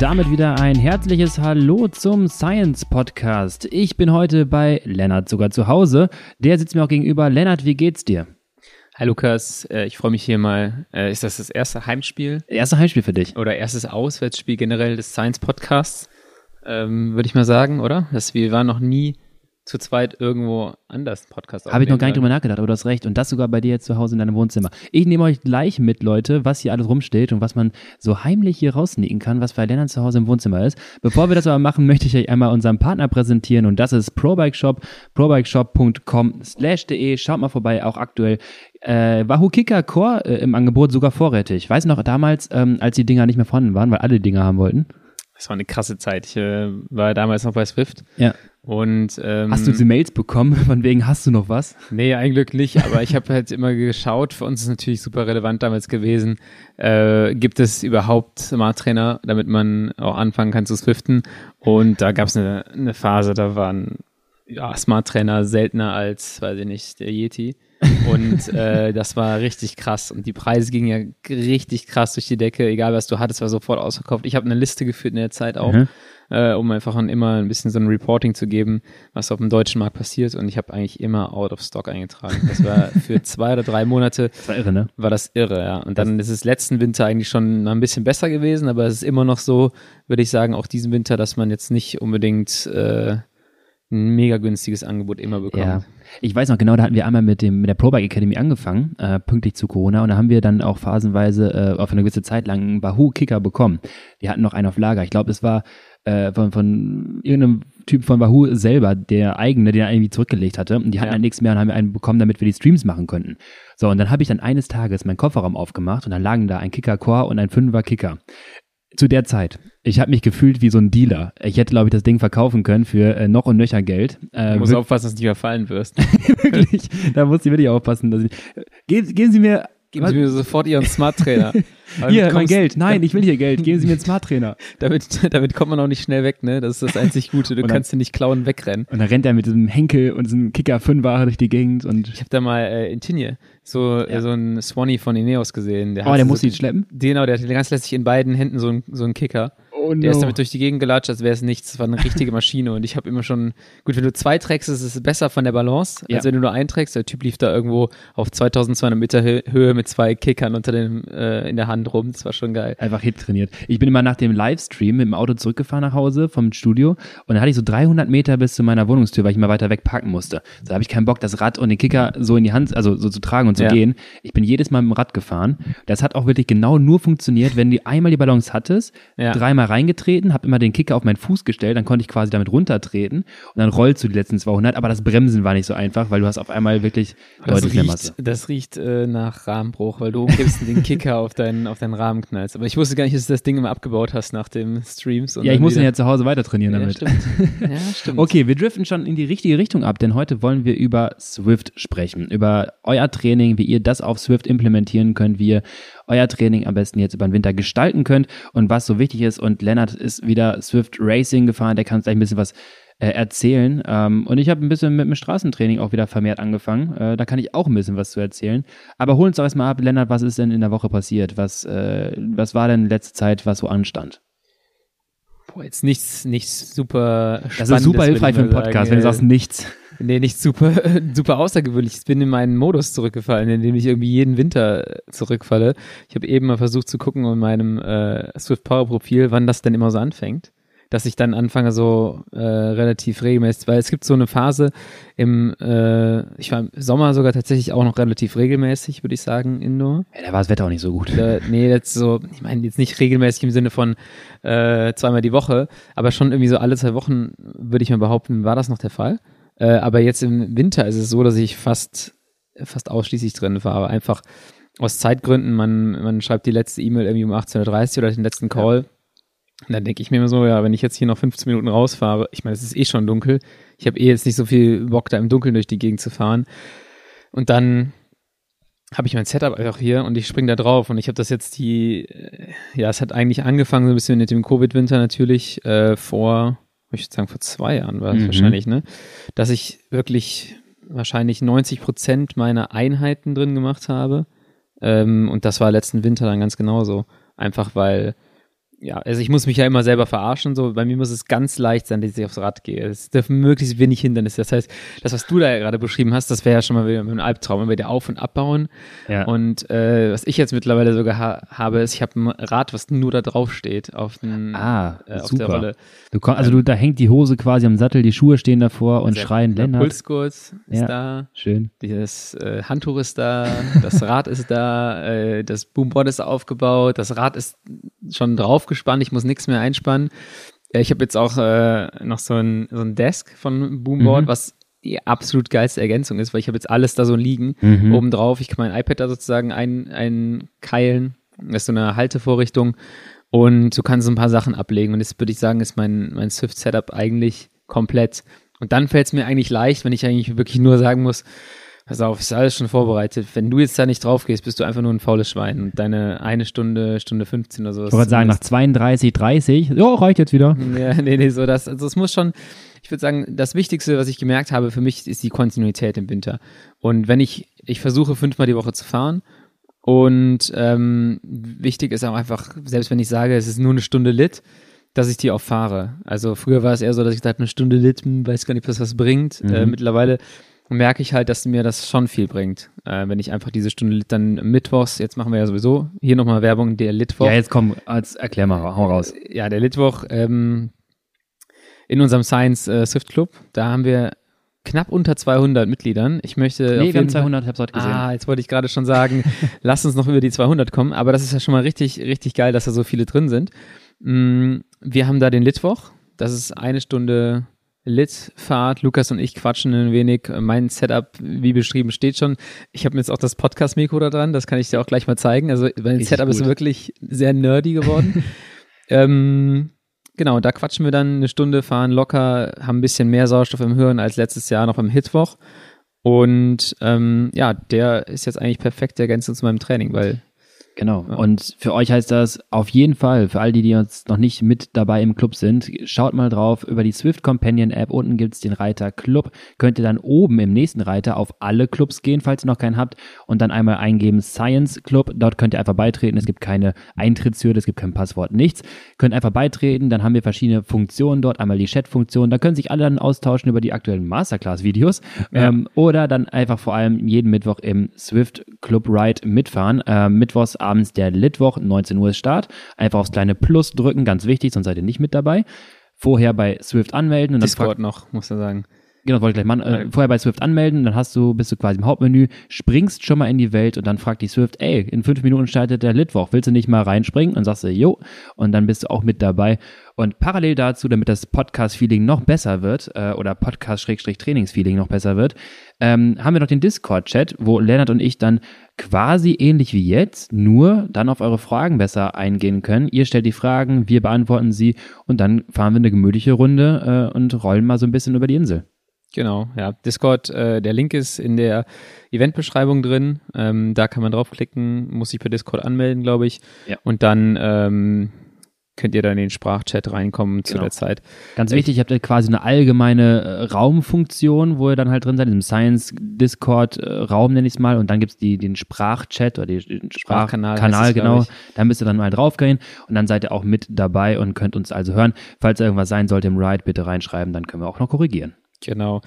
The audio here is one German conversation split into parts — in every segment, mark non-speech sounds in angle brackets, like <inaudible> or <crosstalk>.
damit wieder ein herzliches Hallo zum Science Podcast. Ich bin heute bei Lennart sogar zu Hause. Der sitzt mir auch gegenüber. Lennart, wie geht's dir? Hi Lukas, äh, ich freue mich hier mal. Äh, ist das das erste Heimspiel? Erste Heimspiel für dich. Oder erstes Auswärtsspiel generell des Science Podcasts, ähm, würde ich mal sagen, oder? Das, wir waren noch nie zu zweit irgendwo anders Podcast Habe ich noch gar nicht drüber nachgedacht, aber du hast recht. Und das sogar bei dir jetzt zu Hause in deinem Wohnzimmer. Ich nehme euch gleich mit, Leute, was hier alles rumsteht und was man so heimlich hier rausnicken kann, was bei Lennart zu Hause im Wohnzimmer ist. Bevor wir das aber machen, <laughs> möchte ich euch einmal unseren Partner präsentieren und das ist ProBike Shop, probikeshop.com slash de. Schaut mal vorbei, auch aktuell äh, Wahoo Kicker Core äh, im Angebot sogar vorrätig. Ich weiß noch damals, ähm, als die Dinger nicht mehr vorhanden waren, weil alle Dinger haben wollten. Das war eine krasse Zeit. Ich äh, war damals noch bei Swift. Ja. Und ähm, hast du diese Mails bekommen? <laughs> Von wegen hast du noch was? Nee, eigentlich nicht. Aber ich habe halt immer geschaut. Für uns ist natürlich super relevant damals gewesen. Äh, gibt es überhaupt Smart Trainer, damit man auch anfangen kann zu swiften? Und da gab es eine, eine Phase, da waren ja, Smart Trainer seltener als, weiß ich nicht, der Yeti. Und äh, das war richtig krass. Und die Preise gingen ja richtig krass durch die Decke. Egal, was du hattest, war sofort ausverkauft. Ich habe eine Liste geführt in der Zeit auch, mhm. äh, um einfach immer ein bisschen so ein Reporting zu geben, was auf dem deutschen Markt passiert. Und ich habe eigentlich immer out of stock eingetragen. Das war für <laughs> zwei oder drei Monate. Das war irre, ne? War das irre, ja. Und dann das ist es letzten Winter eigentlich schon ein bisschen besser gewesen, aber es ist immer noch so, würde ich sagen, auch diesen Winter, dass man jetzt nicht unbedingt äh, ein mega günstiges Angebot immer bekommt. Ja. Ich weiß noch genau, da hatten wir einmal mit dem mit der ProBike Academy angefangen, äh, pünktlich zu Corona, und da haben wir dann auch phasenweise äh, auf eine gewisse Zeit lang einen Bahoo Kicker bekommen. Die hatten noch einen auf Lager. Ich glaube, es war äh, von, von irgendeinem Typ von Wahoo selber, der eigene, den er irgendwie zurückgelegt hatte. Und die hatten ja. dann nichts mehr und haben wir einen bekommen, damit wir die Streams machen könnten. So, und dann habe ich dann eines Tages meinen Kofferraum aufgemacht und dann lagen da ein Kicker Core und ein Fünfer Kicker zu der Zeit. Ich habe mich gefühlt wie so ein Dealer. Ich hätte, glaube ich, das Ding verkaufen können für äh, noch und nöcher Geld. Äh, du musst aufpassen, dass du nicht überfallen wirst. <laughs> wirklich, da muss ich wirklich aufpassen. Dass ich, geben, geben Sie mir Geben Sie mir sofort Ihren Smart Trainer. <laughs> Hier, mein Geld. Nein, ich will hier Geld. Geben Sie mir einen Smart Trainer. <laughs> damit, damit kommt man auch nicht schnell weg, ne? Das ist das einzig Gute. Du dann, kannst ihn nicht klauen, wegrennen. Und dann rennt er mit diesem Henkel und diesem Kicker 5 durch die Gegend und. Ich habe da mal äh, in Tinje so, ja. so einen Swanee von Ineos gesehen. Der oh, der muss so, ihn schleppen? Genau, der hat ganz lässig in beiden Händen so einen, so einen Kicker. Oh no. Der ist damit durch die Gegend gelatscht, als wäre es nichts. Das war eine richtige Maschine. Und ich habe immer schon, gut, wenn du zwei trägst, ist es besser von der Balance, ja. als wenn du nur einen trägst. Der Typ lief da irgendwo auf 2200 Meter Höhe mit zwei Kickern unter dem, äh, in der Hand rum. Das war schon geil. Einfach Hit trainiert. Ich bin immer nach dem Livestream mit dem Auto zurückgefahren nach Hause vom Studio und dann hatte ich so 300 Meter bis zu meiner Wohnungstür, weil ich mal weiter weg parken musste. Da habe ich keinen Bock, das Rad und den Kicker so in die Hand, also so zu tragen und zu ja. gehen. Ich bin jedes Mal mit dem Rad gefahren. Das hat auch wirklich genau nur funktioniert, wenn du einmal die Balance hattest, ja. dreimal reingetreten, hab immer den Kicker auf meinen Fuß gestellt, dann konnte ich quasi damit runtertreten und dann rollst du die letzten 200, aber das Bremsen war nicht so einfach, weil du hast auf einmal wirklich das deutlich riecht, Das riecht äh, nach Rahmenbruch, weil du umgibst den Kicker auf deinen, auf deinen Rahmen knallst. Aber ich wusste gar nicht, dass du das Ding immer abgebaut hast nach dem Streams. ja, ich muss ihn ja zu Hause weiter trainieren ja, damit. Stimmt. <laughs> Ja, stimmt. okay, wir driften schon in die richtige Richtung ab, denn heute wollen wir über Swift sprechen, über euer Training, wie ihr das auf Swift implementieren könnt, wie ihr euer Training am besten jetzt über den Winter gestalten könnt und was so wichtig ist. Und Lennart ist wieder Swift Racing gefahren, der kann uns gleich ein bisschen was äh, erzählen. Ähm, und ich habe ein bisschen mit dem Straßentraining auch wieder vermehrt angefangen. Äh, da kann ich auch ein bisschen was zu erzählen. Aber hol uns doch erstmal ab, Lennart, was ist denn in der Woche passiert? Was, äh, was war denn letzte Zeit, was so anstand? Boah, jetzt nichts, nichts super Das ist super hilfreich für einen Podcast, wenn du sagst nichts. Nee, nicht super, <laughs> super außergewöhnlich. Ich bin in meinen Modus zurückgefallen, in dem ich irgendwie jeden Winter zurückfalle. Ich habe eben mal versucht zu gucken in meinem äh, Swift Power Profil, wann das denn immer so anfängt. Dass ich dann anfange so äh, relativ regelmäßig, weil es gibt so eine Phase im, äh, ich war im Sommer sogar tatsächlich auch noch relativ regelmäßig, würde ich sagen, Indoor. Ja, da war das Wetter auch nicht so gut. Äh, nee, jetzt so, ich meine jetzt nicht regelmäßig im Sinne von äh, zweimal die Woche, aber schon irgendwie so alle zwei Wochen, würde ich mal behaupten, war das noch der Fall. Äh, aber jetzt im Winter ist es so, dass ich fast, fast ausschließlich drin fahre. Einfach aus Zeitgründen, man, man schreibt die letzte E-Mail irgendwie um 18.30 Uhr oder den letzten Call. Ja. Und dann denke ich mir immer so, ja, wenn ich jetzt hier noch 15 Minuten rausfahre, ich meine, es ist eh schon dunkel. Ich habe eh jetzt nicht so viel Bock, da im Dunkeln durch die Gegend zu fahren. Und dann habe ich mein Setup einfach hier und ich springe da drauf und ich habe das jetzt die, äh, ja, es hat eigentlich angefangen so ein bisschen mit dem Covid-Winter natürlich äh, vor ich würde sagen vor zwei Jahren war es mhm. wahrscheinlich, ne? Dass ich wirklich wahrscheinlich 90 Prozent meiner Einheiten drin gemacht habe. Ähm, und das war letzten Winter dann ganz genauso. Einfach weil ja, also ich muss mich ja immer selber verarschen, so bei mir muss es ganz leicht sein, dass ich aufs Rad gehe. Es dürfen möglichst wenig Hindernisse. Das heißt, das, was du da gerade beschrieben hast, das wäre ja schon mal wieder ein Albtraum, immer wieder auf- und abbauen. Ja. Und äh, was ich jetzt mittlerweile sogar ha habe, ist, ich habe ein Rad, was nur da drauf steht, auf, den, ah, äh, auf der Rolle. Du komm, also du, da hängt die Hose quasi am Sattel, die Schuhe stehen davor und schreien der Lennart. Pulsgurt ist ja, da. Schön. Das äh, Handtuch ist da, das Rad ist da, äh, das Boomboard ist aufgebaut, das Rad ist schon draufgespannt, ich muss nichts mehr einspannen. Ich habe jetzt auch äh, noch so ein, so ein Desk von Boomboard, mhm. was die absolut geilste Ergänzung ist, weil ich habe jetzt alles da so liegen, mhm. oben drauf. Ich kann mein iPad da sozusagen ein, einkeilen. Das ist so eine Haltevorrichtung. Und du kannst so ein paar Sachen ablegen. Und jetzt würde ich sagen, ist mein, mein Swift-Setup eigentlich komplett. Und dann fällt es mir eigentlich leicht, wenn ich eigentlich wirklich nur sagen muss, pass auf, ist alles schon vorbereitet. Wenn du jetzt da nicht drauf gehst, bist du einfach nur ein faules Schwein. Und deine eine Stunde, Stunde 15 oder so. Ich wollte sagen, nach 32, 30, ja, reicht jetzt wieder. <laughs> Ja, nee, nee, so das, also es muss schon, ich würde sagen, das Wichtigste, was ich gemerkt habe für mich, ist die Kontinuität im Winter. Und wenn ich, ich versuche fünfmal die Woche zu fahren und ähm, wichtig ist auch einfach, selbst wenn ich sage, es ist nur eine Stunde Lit, dass ich die auch fahre. Also früher war es eher so, dass ich dachte, eine Stunde Lit, hm, weiß gar nicht, was das bringt. Mhm. Äh, mittlerweile merke ich halt, dass mir das schon viel bringt. Äh, wenn ich einfach diese Stunde dann mittwochs, jetzt machen wir ja sowieso hier nochmal Werbung, der Litwoch. Ja, jetzt komm, als erklär mal, hau raus. Ja, der Litwoch ähm, in unserem Science äh, Swift Club, da haben wir knapp unter 200 Mitgliedern. Ich möchte. Nee, wir haben 200, ich hab's heute gesehen. Ah, jetzt wollte ich gerade schon sagen, <laughs> lass uns noch über die 200 kommen, aber das ist ja schon mal richtig, richtig geil, dass da so viele drin sind. Mm, wir haben da den Litwoch, das ist eine Stunde Lit-Fahrt. Lukas und ich quatschen ein wenig. Mein Setup, wie beschrieben, steht schon. Ich habe mir jetzt auch das Podcast-Mikro da dran, das kann ich dir auch gleich mal zeigen. Also mein Setup gut. ist wirklich sehr nerdy geworden. <laughs> ähm, genau, da quatschen wir dann eine Stunde, fahren locker, haben ein bisschen mehr Sauerstoff im Hirn als letztes Jahr noch im Hitwoch. Und ähm, ja, der ist jetzt eigentlich perfekt ergänzend zu meinem Training, weil Genau. Ja. Und für euch heißt das auf jeden Fall, für all die, die jetzt noch nicht mit dabei im Club sind, schaut mal drauf über die Swift Companion App. Unten gibt's den Reiter Club. Könnt ihr dann oben im nächsten Reiter auf alle Clubs gehen, falls ihr noch keinen habt. Und dann einmal eingeben Science Club. Dort könnt ihr einfach beitreten. Es gibt keine Eintrittshürde, es gibt kein Passwort, nichts. Könnt einfach beitreten. Dann haben wir verschiedene Funktionen dort. Einmal die Chat-Funktion. Da können sich alle dann austauschen über die aktuellen Masterclass-Videos. Ja. Ähm, oder dann einfach vor allem jeden Mittwoch im Swift Club Ride mitfahren. Ähm, Mittwochs abends der Litwoch, 19 Uhr ist Start. Einfach aufs kleine Plus drücken, ganz wichtig, sonst seid ihr nicht mit dabei. Vorher bei Swift anmelden und Discord noch, muss er sagen. Genau, wollte ich gleich machen. Äh, vorher bei Swift anmelden, dann hast du, bist du quasi im Hauptmenü, springst schon mal in die Welt und dann fragt die Swift, ey, in fünf Minuten startet der Litwoch, willst du nicht mal reinspringen? Und sagst du, jo, und dann bist du auch mit dabei. Und parallel dazu, damit das Podcast-Feeling noch besser wird, äh, oder Podcast-Trainings-Feeling noch besser wird, ähm, haben wir noch den Discord-Chat, wo Lennart und ich dann quasi ähnlich wie jetzt, nur dann auf eure Fragen besser eingehen können. Ihr stellt die Fragen, wir beantworten sie und dann fahren wir eine gemütliche Runde äh, und rollen mal so ein bisschen über die Insel. Genau, ja. Discord, äh, der Link ist in der Eventbeschreibung drin. Ähm, da kann man draufklicken, muss sich per Discord anmelden, glaube ich. Ja. Und dann ähm, könnt ihr dann in den Sprachchat reinkommen zu genau. der Zeit. Ganz wichtig, ihr habt quasi eine allgemeine äh, Raumfunktion, wo ihr dann halt drin seid, dem Science Discord äh, Raum nenne ich es mal und dann gibt's die, den Sprachchat oder den Sprachkanal, Kanal, genau. Da müsst ihr dann mal draufgehen und dann seid ihr auch mit dabei und könnt uns also hören. Falls irgendwas sein sollte im Ride, bitte reinschreiben, dann können wir auch noch korrigieren. Genau.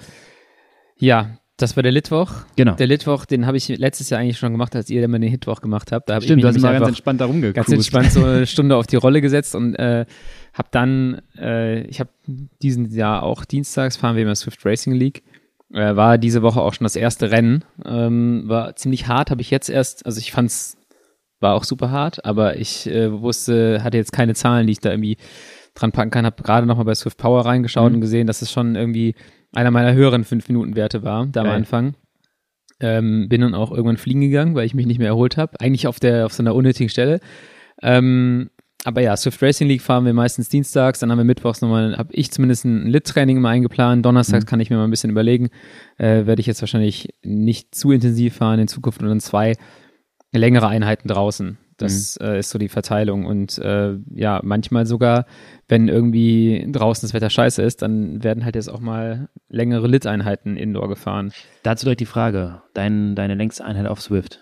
Ja, das war der Litwoch. Genau. Der Litwoch, den habe ich letztes Jahr eigentlich schon gemacht, als ihr immer den Hitwoch gemacht habt. Da hab Stimmt, ich mich du hast mal ganz entspannt da rumgecruised. Ganz entspannt so eine Stunde auf die Rolle gesetzt und äh, habe dann, äh, ich habe diesen Jahr auch dienstags fahren wir immer Swift Racing League. Äh, war diese Woche auch schon das erste Rennen. Ähm, war ziemlich hart, habe ich jetzt erst, also ich fand's, war auch super hart, aber ich äh, wusste, hatte jetzt keine Zahlen, die ich da irgendwie dran packen kann. Habe gerade nochmal bei Swift Power reingeschaut mhm. und gesehen, dass es schon irgendwie einer meiner höheren 5-Minuten-Werte war, da Geil. am Anfang. Ähm, bin dann auch irgendwann fliegen gegangen, weil ich mich nicht mehr erholt habe. Eigentlich auf der auf so einer unnötigen Stelle. Ähm, aber ja, Swift Racing League fahren wir meistens dienstags, dann haben wir mittwochs nochmal, habe ich zumindest ein Lit-Training immer eingeplant. Donnerstags mhm. kann ich mir mal ein bisschen überlegen. Äh, Werde ich jetzt wahrscheinlich nicht zu intensiv fahren in Zukunft und dann zwei längere Einheiten draußen. Das mhm. äh, ist so die Verteilung. Und äh, ja, manchmal sogar, wenn irgendwie draußen das Wetter scheiße ist, dann werden halt jetzt auch mal längere Lit-Einheiten indoor gefahren. Dazu direkt die Frage, dein, deine längste Einheit auf Swift.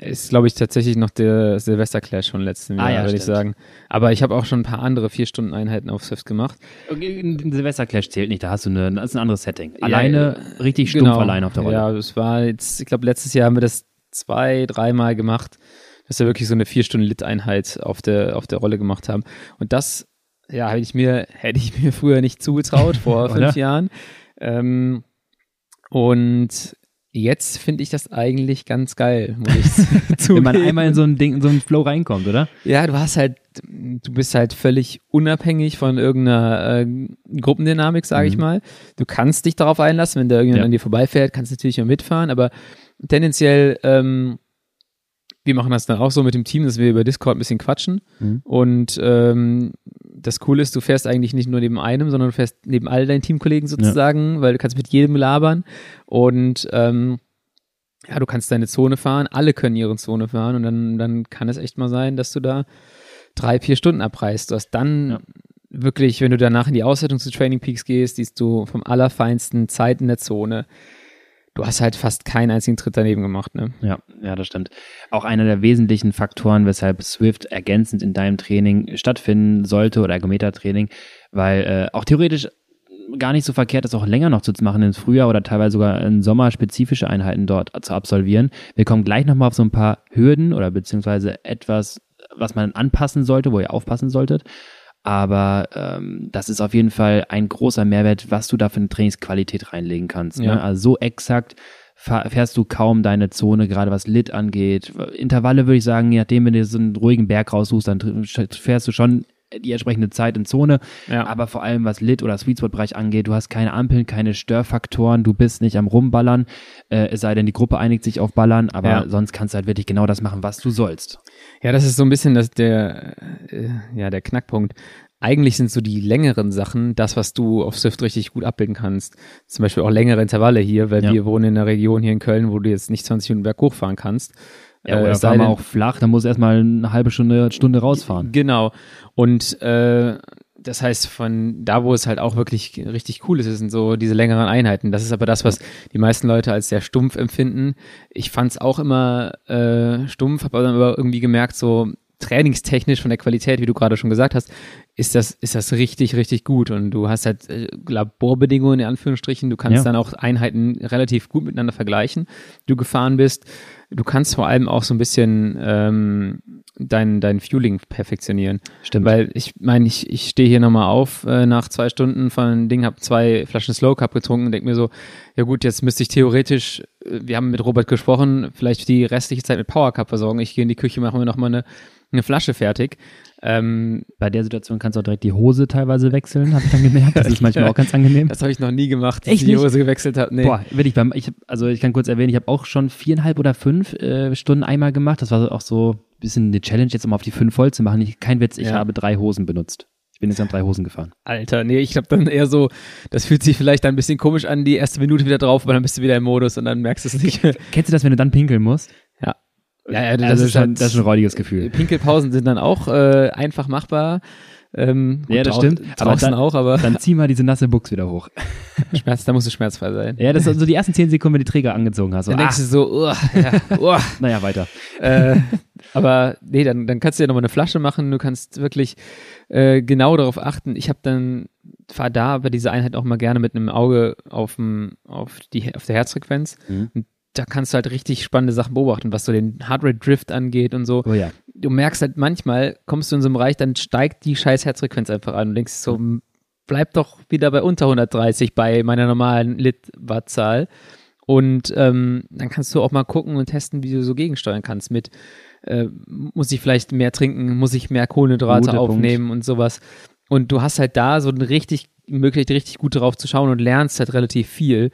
ist, glaube ich, tatsächlich noch der Silvester-Clash von letztem Ah, Jahr, ja, würde ich sagen. Aber ich habe auch schon ein paar andere Vier-Stunden-Einheiten auf Swift gemacht. Silvester-Clash zählt nicht, da hast du eine, das ist ein anderes Setting. Alleine, richtig stumpf Genau. allein auf der Rolle. Ja, das war jetzt, ich glaube, letztes Jahr haben wir das zwei, dreimal gemacht, dass wir wirklich so eine Vier-Stunden-Lit-Einheit auf der, auf der Rolle gemacht haben. Und das, ja, hätte ich mir, hätte ich mir früher nicht zugetraut, vor <laughs> fünf Jahren. Ähm, und jetzt finde ich das eigentlich ganz geil, muss ich <laughs> Wenn man einmal in so ein Ding, in so einen Flow reinkommt, oder? Ja, du hast halt, du bist halt völlig unabhängig von irgendeiner äh, Gruppendynamik, sage ich Mhm. mal. Du kannst dich darauf einlassen, wenn da irgendjemand Ja. an dir vorbeifährt, kannst du natürlich auch mitfahren, aber tendenziell, ähm, wir machen das dann auch so mit dem Team, dass wir über Discord ein bisschen quatschen. Mhm. Und ähm, das Coole ist, du fährst eigentlich nicht nur neben einem, sondern du fährst neben all deinen Teamkollegen sozusagen, weil du kannst mit jedem labern. Und ähm, ja, du kannst deine Zone fahren, alle können ihre Zone fahren und dann, dann kann es echt mal sein, dass du da drei, vier Stunden abreißt. Du hast dann Ja. wirklich, wenn du danach in die Auswertung zu Training Peaks gehst, siehst du vom allerfeinsten Zeit in der Zone. Du hast halt fast keinen einzigen Tritt daneben gemacht, ne? Ja, ja, das stimmt. Auch einer der wesentlichen Faktoren, weshalb Swift ergänzend in deinem Training stattfinden sollte oder Ergometer-Training, weil äh, auch theoretisch gar nicht so verkehrt ist, auch länger noch zu machen ins Frühjahr oder teilweise sogar im Sommer spezifische Einheiten dort zu absolvieren. Wir kommen gleich nochmal auf so ein paar Hürden oder beziehungsweise etwas, was man anpassen sollte, wo ihr aufpassen solltet. Aber ähm, das ist auf jeden Fall ein großer Mehrwert, was du da für eine Trainingsqualität reinlegen kannst. Ja. Ne? Also so exakt fährst du kaum deine Zone, gerade was Lit angeht. Intervalle würde ich sagen, je nachdem, wenn du so einen ruhigen Berg raussuchst, dann fährst du schon die entsprechende Zeit in Zone. Ja. Aber vor allem, was Lit- oder Sweet Spot-Bereich angeht, du hast keine Ampeln, keine Störfaktoren, du bist nicht am Rumballern, äh, es sei denn, die Gruppe einigt sich auf Ballern, aber Ja. sonst kannst du halt wirklich genau das machen, was du sollst. Ja, das ist so ein bisschen das der, äh, ja, der Knackpunkt. Eigentlich sind so die längeren Sachen das, was du auf Swift richtig gut abbilden kannst. Zum Beispiel auch längere Intervalle hier, weil Ja. wir wohnen in einer Region hier in Köln, wo du jetzt nicht 20 Minuten berghoch fahren kannst. Ja, Äh, oder es sei fahr mal denn- auch flach, dann musst du erstmal eine halbe Stunde, Stunde rausfahren. Genau. Und äh, das heißt, von da, wo es halt auch wirklich richtig cool ist, sind so diese längeren Einheiten. Das ist aber das, was die meisten Leute als sehr stumpf empfinden. Ich fand es auch immer äh, stumpf, habe dann aber irgendwie gemerkt, so trainingstechnisch von der Qualität, wie du gerade schon gesagt hast, ist das, ist das richtig, richtig gut. Und du hast halt äh, Laborbedingungen in Anführungsstrichen. Du kannst Ja. dann auch Einheiten relativ gut miteinander vergleichen, die du gefahren bist. Du kannst vor allem auch so ein bisschen ähm, dein, dein Fueling perfektionieren. Stimmt. Weil ich meine, ich, ich stehe hier nochmal auf äh, nach zwei Stunden von einem Ding, habe zwei Flaschen Slow Cup getrunken und denke mir so, ja gut, jetzt müsste ich theoretisch, äh, wir haben mit Robert gesprochen, vielleicht die restliche Zeit mit Power Cup versorgen. Ich gehe in die Küche, mache mir nochmal eine, eine Flasche fertig. Ähm, Bei der Situation kannst du auch direkt die Hose teilweise wechseln, habe ich dann gemerkt. Das ist manchmal auch ganz angenehm. das habe ich noch nie gemacht, dass Echt ich die? Hose gewechselt habe. Nee. Boah, wirklich, beim, ich, also ich kann kurz erwähnen, ich habe auch schon viereinhalb oder fünf äh, Stunden einmal gemacht. Das war auch so ein bisschen eine Challenge, jetzt um auf die fünf voll zu machen. Ich, kein Witz, ich Ja. habe drei Hosen benutzt. Ich bin jetzt an drei Hosen gefahren. Alter, nee, ich glaube dann eher so, das fühlt sich vielleicht ein bisschen komisch an, die erste Minute wieder drauf, aber dann bist du wieder im Modus und dann merkst du es nicht. Kennst du das, wenn du dann pinkeln musst? Ja. Ja, das, Also ist schon, halt, das ist ein räudiges Gefühl. <laughs> Pinkelpausen sind dann auch äh, einfach machbar. Ähm, Ja, das stimmt. Aber dann- auch, aber Dann zieh mal diese nasse Buchs wieder hoch. <laughs> Schmerz, da musst du schmerzfrei sein. Ja, das sind so die ersten zehn Sekunden, wenn du die Träger angezogen hast. So, Dann denkst ah, du so, uah, ja, uah. <laughs> naja, weiter. äh, aber nee, dann, dann kannst du ja nochmal eine Flasche machen. Du kannst wirklich äh, genau darauf achten. Ich habe dann, fahr da bei dieser Einheit auch mal gerne mit einem Auge auf, dem, auf, die, auf der Herzfrequenz. Mhm. Und da kannst du halt richtig spannende Sachen beobachten, was so den Heartrate Drift angeht und so. Oh ja. Du merkst halt manchmal, kommst du in so einem Bereich, dann steigt die scheiß Herzfrequenz einfach an und denkst so, bleib doch wieder bei unter 130 bei meiner normalen Lit-Watt-Zahl. Und ähm, dann kannst du auch mal gucken und testen, wie du so gegensteuern kannst mit, äh, muss ich vielleicht mehr trinken, muss ich mehr Kohlenhydrate Punkt. aufnehmen und sowas. Und du hast halt da so eine richtig, Möglichkeit, richtig gut drauf zu schauen und lernst halt relativ viel,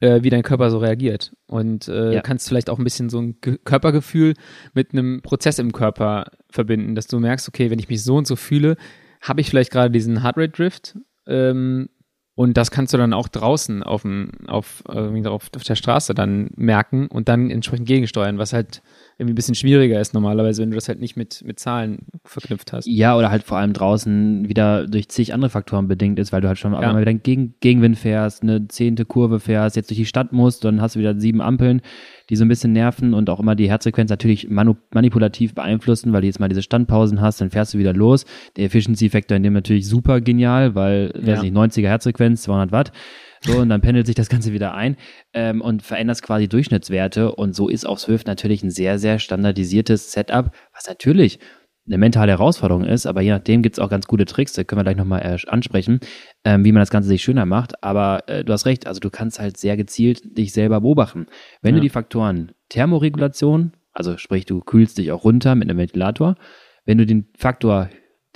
äh, wie dein Körper so reagiert. Und äh, Ja. kannst vielleicht auch ein bisschen so ein Ge Körpergefühl mit einem Prozess im Körper verbinden, dass du merkst, okay, wenn ich mich so und so fühle, habe ich vielleicht gerade diesen Heartrate Drift. Ähm, und das kannst du dann auch draußen auf, dem, auf, auf, auf der Straße dann merken und dann entsprechend gegensteuern, was halt irgendwie ein bisschen schwieriger ist normalerweise, wenn du das halt nicht mit, mit Zahlen verknüpft hast. Ja, oder halt vor allem draußen wieder durch zig andere Faktoren bedingt ist, weil du halt schon ja. mal wieder gegen, Gegenwind fährst, eine zehnte Kurve fährst, jetzt durch die Stadt musst, dann hast du wieder sieben Ampeln, die so ein bisschen nerven und auch immer die Herzfrequenz natürlich manipulativ beeinflussen, weil du jetzt mal diese Standpausen hast, dann fährst du wieder los. Der Efficiency-Faktor in dem natürlich super genial, weil, ja. weiß nicht, 90er Herzfrequenz, 200 Watt. So, und dann pendelt sich das Ganze wieder ein ähm, und verändert quasi Durchschnittswerte. Und so ist auch Swift natürlich ein sehr, sehr standardisiertes Setup, was natürlich eine mentale Herausforderung ist, aber je nachdem gibt es auch ganz gute Tricks, da können wir gleich nochmal äh, ansprechen, ähm, wie man das Ganze sich schöner macht. Aber äh, du hast recht, also du kannst halt sehr gezielt dich selber beobachten. Wenn ja. du die Faktoren Thermoregulation, also sprich, du kühlst dich auch runter mit einem Ventilator, wenn du den Faktor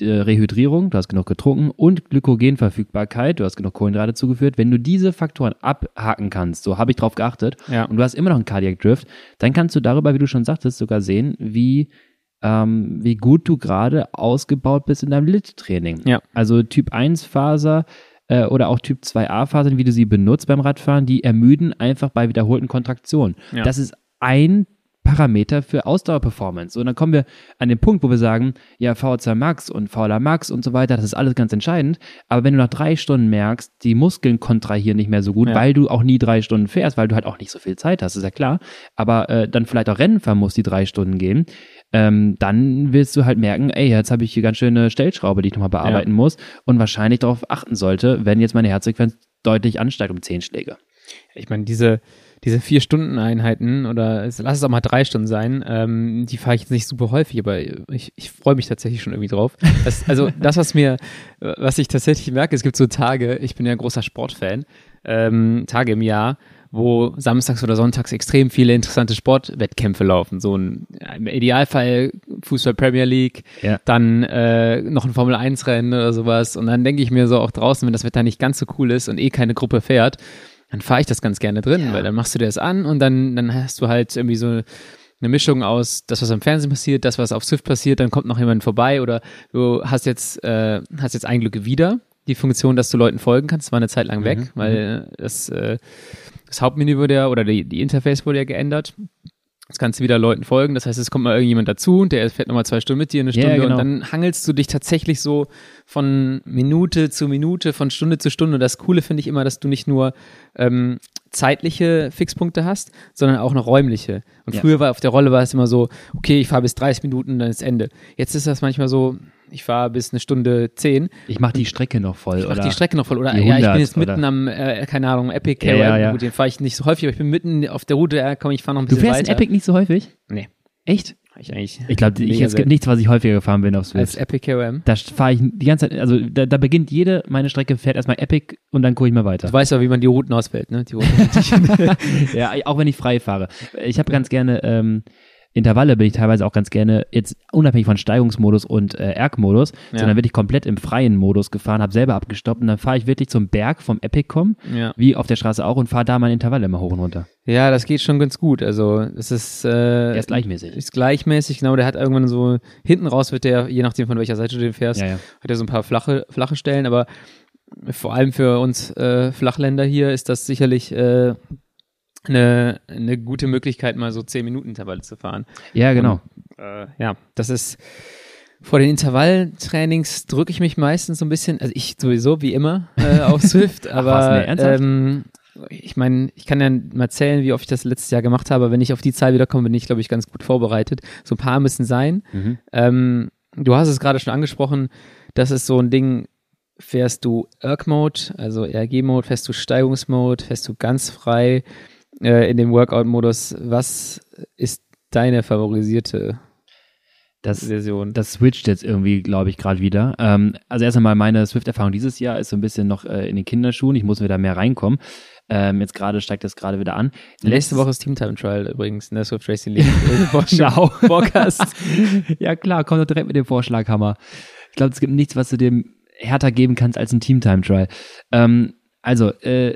Rehydrierung, du hast genug getrunken und Glykogenverfügbarkeit, du hast genug Kohlenhydrate zugeführt. Wenn du diese Faktoren abhaken kannst, so habe ich drauf geachtet, ja. und du hast immer noch einen Cardiac Drift, dann kannst du darüber, wie du schon sagtest, sogar sehen, wie ähm, wie gut du gerade ausgebaut bist in deinem Lit-Training. Ja. Also Typ 1 Faser äh, oder auch Typ 2a Fasern, wie du sie benutzt beim Radfahren, die ermüden einfach bei wiederholten Kontraktionen. Ja. Das ist ein Parameter für Ausdauerperformance. Und dann kommen wir an den Punkt, wo wir sagen, ja, VO2 Max und VLA Max und so weiter, das ist alles ganz entscheidend. Aber wenn du nach drei Stunden merkst, die Muskeln kontrahieren nicht mehr so gut, ja. weil du auch nie drei Stunden fährst, weil du halt auch nicht so viel Zeit hast, ist ja klar. Aber äh, dann vielleicht auch Rennen fahren musst, die drei Stunden gehen, ähm, dann willst du halt merken, ey, jetzt habe ich hier ganz schöne Stellschraube, die ich nochmal bearbeiten ja. muss und wahrscheinlich darauf achten sollte, wenn jetzt meine Herzfrequenz deutlich ansteigt um zehn Schläge. Ich meine, diese diese vier Stunden Einheiten oder lass es auch mal drei Stunden sein, ähm, die fahre ich jetzt nicht super häufig, aber ich, ich freue mich tatsächlich schon irgendwie drauf. Das, also <laughs> das, was mir, was ich tatsächlich merke, es gibt so Tage, ich bin ja ein großer Sportfan, ähm, Tage im Jahr, wo samstags oder sonntags extrem viele interessante Sportwettkämpfe laufen. So ein im Idealfall Fußball Premier League, ja. dann äh, noch ein Formel 1 Rennen oder sowas. Und dann denke ich mir so auch draußen, wenn das Wetter nicht ganz so cool ist und eh keine Gruppe fährt, dann fahre ich das ganz gerne drin, ja. weil dann machst du dir das an und dann, dann hast du halt irgendwie so eine Mischung aus das, was am Fernsehen passiert, das, was auf Swift passiert, dann kommt noch jemand vorbei oder du hast jetzt, äh, hast jetzt ein Glück wieder die Funktion, dass du Leuten folgen kannst, war eine Zeit lang weg, mhm. weil mhm. das, äh, das Hauptmenü wurde ja, oder die, die Interface wurde ja geändert. Jetzt kannst du wieder Leuten folgen. Das heißt, es kommt mal irgendjemand dazu und der fährt nochmal zwei Stunden mit dir, eine Stunde. Yeah, genau. Und dann hangelst du dich tatsächlich so von Minute zu Minute, von Stunde zu Stunde. Und das Coole finde ich immer, dass du nicht nur ähm, zeitliche Fixpunkte hast, sondern auch noch räumliche. Und ja. früher war auf der Rolle war es immer so, okay, ich fahre bis 30 Minuten, dann ist Ende. Jetzt ist das manchmal so, ich fahre bis eine Stunde zehn. Ich mache die Strecke noch voll. Ich mache die Strecke noch voll. Oder ja, ich bin jetzt mitten oder? am, äh, keine Ahnung, Epic. Ja, ja, ja. Gut, den fahre ich nicht so häufig, aber ich bin mitten auf der Route, ja, komm, ich fahre noch ein bisschen weiter. Du fährst weiter. Epic nicht so häufig? Nee. Echt? Ich eigentlich. Ich glaube, es gibt nichts, was ich häufiger gefahren bin auf Swift. Als Epic KOM? Da fahre ich die ganze Zeit, also da, da, beginnt jede, meine Strecke fährt erstmal Epic und dann gucke ich mal weiter. Du weißt ja, wie man die Routen auswählt, ne? Die Routen <laughs> ja, auch wenn ich frei fahre. Ich habe ganz gerne, ähm, Intervalle bin ich teilweise auch ganz gerne, jetzt unabhängig von Steigungsmodus und äh, Erg-Modus, ja. sondern wirklich komplett im freien Modus gefahren, habe selber abgestoppt und dann fahre ich wirklich zum Berg vom Epic-Com, ja. wie auf der Straße auch, und fahre da meine Intervalle immer hoch und runter. Ja, das geht schon ganz gut. Also es ist, äh, der ist gleichmäßig. Ist gleichmäßig, genau. Der hat irgendwann so, hinten raus wird der, je nachdem von welcher Seite du den fährst, ja, hat er so ein paar flache, flache Stellen, aber vor allem für uns äh, Flachländer hier ist das sicherlich äh, eine, eine gute Möglichkeit, mal so 10 Minuten Intervalle zu fahren. Ja, genau. Und, äh, ja, das ist vor den Intervalltrainings drücke ich mich meistens so ein bisschen, also ich sowieso wie immer äh, <laughs> auf Swift, aber Ach, was, nee, ähm, ich meine, ich kann ja mal zählen, wie oft ich das letztes Jahr gemacht habe. Wenn ich auf die Zahl wiederkomme, bin ich, glaube ich, ganz gut vorbereitet. So ein paar müssen sein. Mhm. Ähm, du hast es gerade schon angesprochen, das ist so ein Ding, fährst du Erg-Mode, also RG-Mode, fährst du Steigungsmode, fährst du ganz frei, äh, in dem Workout-Modus. Was ist deine favorisierte das, Version? Das switcht jetzt irgendwie, glaube ich, gerade wieder. Ähm, also erst einmal meine Swift-Erfahrung dieses Jahr ist so ein bisschen noch äh, in den Kinderschuhen. Ich muss wieder mehr reinkommen. Ähm, jetzt gerade steigt das gerade wieder an. Nächste Woche ist Team Time Trial übrigens der Swift Racing League. <laughs> Ciao. Podcast. <laughs> ja klar, komm doch direkt mit dem Vorschlaghammer. Ich glaube, es gibt nichts, was du dem härter geben kannst als ein Team Time Trial. Ähm, also, äh,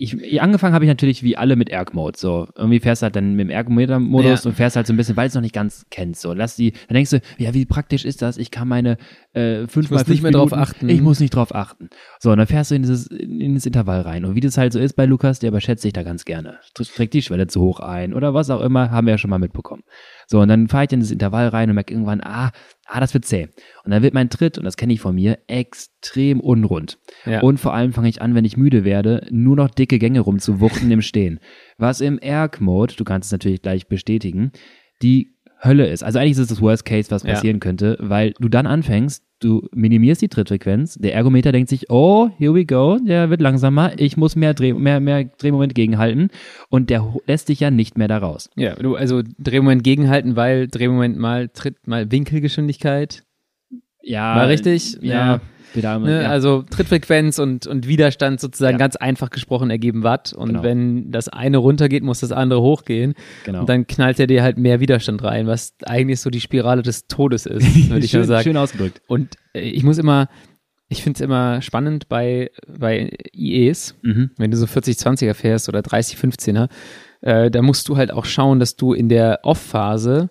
ich, angefangen habe ich natürlich wie alle mit Erg-Mode. So, irgendwie fährst du halt dann mit dem Ergometer-Modus Ja. und fährst halt so ein bisschen, weil du es noch nicht ganz kennst. So, lass die, dann denkst du, ja, wie praktisch ist das? Ich kann meine äh, fünf muss mal fünf nicht mehr drauf Minuten, achten. Ich muss nicht drauf achten. So, und dann fährst du in dieses, in das Intervall rein. Und wie das halt so ist bei Lukas, der überschätzt sich da ganz gerne. Tr- Trägt die Schwelle zu hoch ein oder was auch immer, haben wir ja schon mal mitbekommen. So, und dann fahre ich in das Intervall rein und merke irgendwann, ah, ah, das wird zäh. Und dann wird mein Tritt, und das kenne ich von mir, extrem unrund. Ja. Und vor allem fange ich an, wenn ich müde werde, nur noch dicke Gänge rumzuwuchten im Stehen. Was im Erg-Mode, du kannst es natürlich gleich bestätigen, die Hölle ist. Also eigentlich ist es das Worst Case, was Ja. passieren könnte, weil du dann anfängst, du minimierst die Trittfrequenz, der Ergometer denkt sich, oh, here we go, der wird langsamer, ich muss mehr, Dreh, mehr, mehr Drehmoment gegenhalten und der lässt dich ja nicht mehr da raus. Ja, du, also Drehmoment gegenhalten, weil Drehmoment mal Tritt, mal Winkelgeschwindigkeit. Ja, War richtig? Ja, Ja. Pedal, Ne? ja. Also Trittfrequenz und, und Widerstand sozusagen Ja. ganz einfach gesprochen ergeben Watt. Und Genau. wenn das eine runtergeht, muss das andere hochgehen. genau. Und dann knallt er dir halt mehr Widerstand rein, was eigentlich so die Spirale des Todes ist, <laughs> würde ich mal schön, sagen. schön ausgedrückt. Und äh, ich muss immer, ich finde es immer spannend bei, bei IEs, Mhm. wenn du so 40-20er fährst oder 30-15er, äh, da musst du halt auch schauen, dass du in der Off-Phase,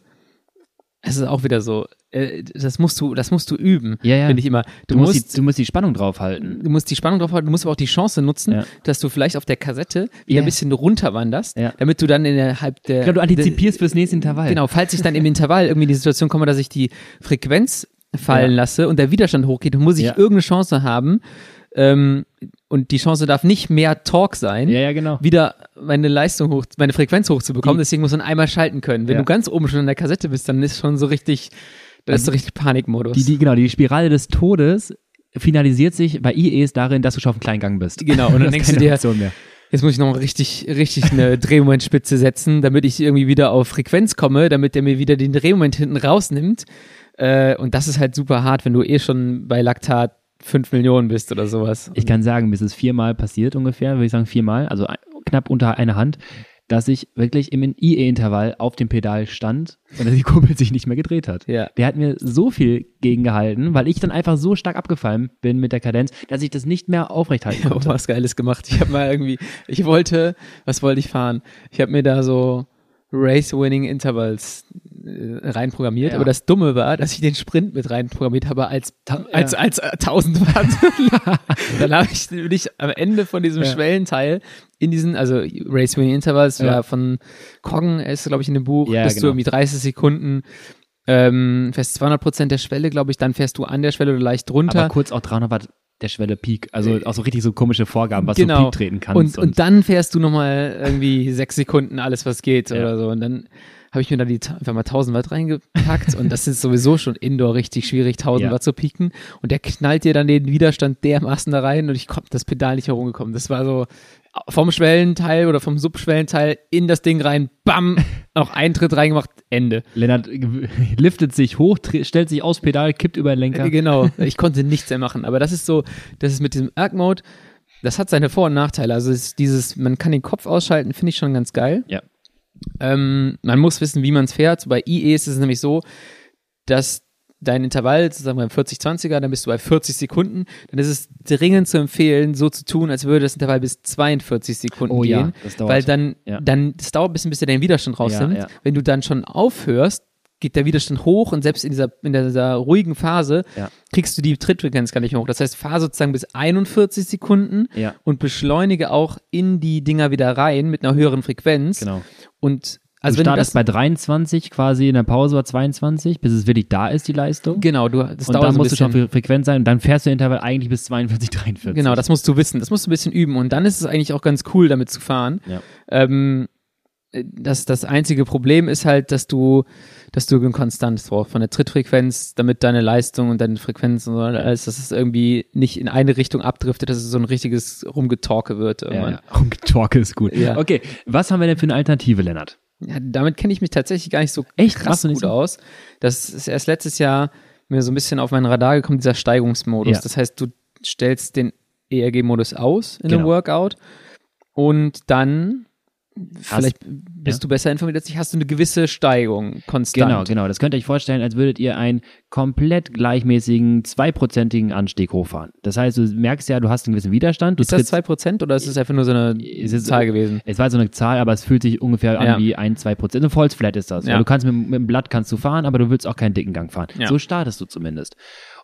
es ist auch wieder so, äh, das musst du, das musst du üben, Ja, ja. finde ich immer. Du, Du, musst, musst, die, du musst die Spannung draufhalten. du musst die Spannung drauf halten, du musst aber auch die Chance nutzen, Ja. dass du vielleicht auf der Kassette wieder ein bisschen runterwanderst, damit du dann innerhalb der glaube, du antizipierst fürs nächste Intervall. Genau, falls ich dann im Intervall irgendwie in die Situation komme, dass ich die Frequenz fallen lasse und der Widerstand hochgeht, dann muss ich irgendeine Chance haben. Ähm, und die Chance darf nicht mehr Torque sein, Ja, ja, genau. wieder meine Leistung hoch, meine Frequenz hochzubekommen. Die- Deswegen muss man einmal schalten können. Wenn Ja. du ganz oben schon in der Kassette bist, dann ist schon so richtig, dann ist so richtig Panikmodus. Die, die, genau, die Spirale des Todes finalisiert sich bei IEs darin, dass du schon auf dem kleinen Gang bist. Genau, und dann denkst du dir- Option mehr. Jetzt muss ich noch richtig, richtig eine Drehmomentspitze setzen, damit ich irgendwie wieder auf Frequenz komme, damit der mir wieder den Drehmoment hinten rausnimmt. Äh, und das ist halt super hart, wenn du eh schon bei Laktat 5 Millionen bist oder sowas. Ich kann sagen, mir ist es viermal passiert ungefähr, würde ich sagen viermal, also knapp unter eine Hand, dass ich wirklich im IE-Intervall auf dem Pedal stand und die Kurbel sich nicht mehr gedreht hat. Ja. Der hat mir so viel gegengehalten, weil ich dann einfach so stark abgefallen bin mit der Kadenz, dass ich das nicht mehr aufrechthalten Ich habe konnte. was Geiles gemacht. Ich habe mal irgendwie, ich wollte, was wollte ich fahren? Ich habe mir da so Race-Winning Intervals äh, reinprogrammiert, Ja. aber das Dumme war, dass ich den Sprint mit reinprogrammiert habe als, als, ja. als, äh, 1000 Watt. <laughs> Dann habe ich, bin ich am Ende von diesem Ja. Schwellenteil in diesen, also Race-Winning Intervals Ja. war von Coggen, ist glaube ich in dem Buch, Ja, bis zu genau. irgendwie 30 Sekunden, ähm, fährst 200 Prozent der Schwelle, glaube ich, dann fährst du an der Schwelle oder leicht drunter. Aber kurz auch 300 Watt der Schwelle Peak, also auch so richtig so komische Vorgaben, was genau. du Peak treten kannst. Und, und dann fährst du nochmal irgendwie sechs Sekunden alles, was geht Ja. oder so. Und dann habe ich mir da die einfach mal 1000 Watt reingepackt und das ist sowieso schon indoor richtig schwierig, 1000 Ja. Watt zu pieken. Und der knallt dir dann den Widerstand dermaßen da rein und ich komme das Pedal nicht herumgekommen. Das war so vom Schwellenteil oder vom Subschwellenteil in das Ding rein, bam, noch Eintritt reingemacht, Ende. Lennart <laughs> liftet sich hoch, stellt sich aus Pedal, kippt über den Lenker. Äh, Genau, ich konnte nichts mehr machen. Aber das ist so, das ist mit diesem Erg-Mode, das hat seine Vor- und Nachteile. Also dieses, man kann den Kopf ausschalten, finde ich schon ganz geil. Ja. Ähm, man muss wissen, wie man es fährt. Bei IE ist es nämlich so, dass dein Intervall, sozusagen beim 40-20er, dann bist du bei 40 Sekunden. Dann ist es dringend zu empfehlen, so zu tun, als würde das Intervall bis 42 Sekunden Oh ja, gehen. das dauert. Weil dann, Ja. dann, das dauert ein bisschen, bis er den Widerstand rausnimmt. ja. Wenn du dann schon aufhörst, geht der Widerstand hoch und selbst in dieser, in dieser ruhigen Phase Ja. kriegst du die Trittfrequenz gar nicht mehr hoch. Das heißt, fahr sozusagen bis 41 Sekunden Ja. und beschleunige auch in die Dinger wieder rein mit einer höheren Frequenz. Genau. Und Also also du wenn du das, startest bei 23 quasi in der Pause war 22, bis es wirklich da ist, die Leistung. genau, du, das und dauert dann so musst du schon frequent sein und dann fährst du Intervall eigentlich bis 42, 43. Genau, das musst du wissen. Das musst du ein bisschen üben. Und dann ist es eigentlich auch ganz cool, damit zu fahren. Ja. Ähm, das, das einzige Problem ist halt, dass du, dass du eine Konstanz brauchst von der Trittfrequenz, damit deine Leistung und deine Frequenz und so alles, dass es irgendwie nicht in eine Richtung abdriftet, dass es so ein richtiges Rumgetorke wird Ja, irgendwann. ja. <laughs> Rumgetorke ist gut. Ja. Okay, was haben wir denn für eine Alternative, Lennart? Ja, damit kenne ich mich tatsächlich gar nicht so Echt? krass gut so? aus. Das ist erst letztes Jahr mir so ein bisschen auf mein Radar gekommen, dieser Steigungsmodus. Ja. Das heißt, du stellst den ERG-Modus aus in einem Genau. Workout und dann vielleicht bist du besser informiert als ich, hast du eine gewisse Steigung konstant. Genau, genau. Das könnt ihr euch vorstellen, als würdet ihr einen komplett gleichmäßigen, zweiprozentigen Anstieg hochfahren. Das heißt, du merkst ja, du hast einen gewissen Widerstand. Du ist das zwei Prozent oder ist es einfach nur so eine Zahl gewesen? Es war so eine Zahl, aber es fühlt sich ungefähr an Ja. wie ein, zwei Prozent. Ein False Flat ist das. Ja. Du kannst mit, mit dem Blatt kannst du fahren, aber du willst auch keinen dicken Gang fahren. Ja. So startest du zumindest.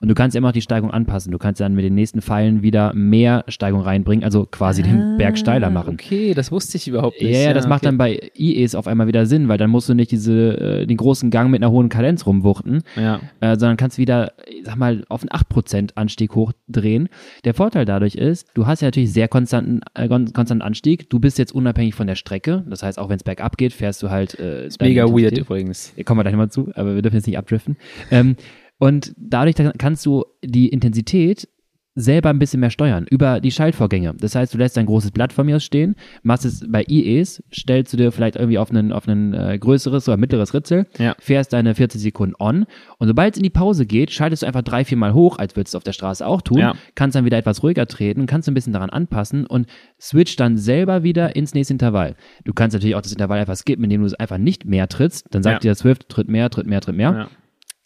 Und du kannst immer noch die Steigung anpassen. Du kannst dann mit den nächsten Pfeilen wieder mehr Steigung reinbringen, also quasi den Berg steiler machen. Ah, Okay, das wusste ich überhaupt Ja, nicht. ja, das macht okay. dann bei IEs auf einmal wieder Sinn, weil dann musst du nicht diese, äh, den großen Gang mit einer hohen Kadenz rumwuchten, Ja. äh, sondern kannst wieder, sag mal, auf einen 8% Anstieg hochdrehen. Der Vorteil dadurch ist, du hast ja natürlich sehr konstanten, äh, kon- konstanten Anstieg. Du bist jetzt unabhängig von der Strecke. Das heißt, auch wenn es bergab geht, fährst du halt. Äh, Ist mega weird Intensität. übrigens. Kommen wir gleich mal zu, aber wir dürfen jetzt nicht abdriften. Ähm, und dadurch kannst du die Intensität selber ein bisschen mehr steuern über die Schaltvorgänge. Das heißt, du lässt ein großes Blatt von mir aus stehen, machst es bei IEs, stellst du dir vielleicht irgendwie auf einen, auf einen äh, größeres oder mittleres Ritzel, Ja. fährst deine 40 Sekunden on und sobald es in die Pause geht, schaltest du einfach drei, vier Mal hoch, als würdest du auf der Straße auch tun, Ja. kannst dann wieder etwas ruhiger treten, kannst ein bisschen daran anpassen und switch dann selber wieder ins nächste Intervall. Du kannst natürlich auch das Intervall einfach skippen, indem du es einfach nicht mehr trittst, dann sagt Ja. dir Swift, tritt mehr, tritt mehr, tritt mehr.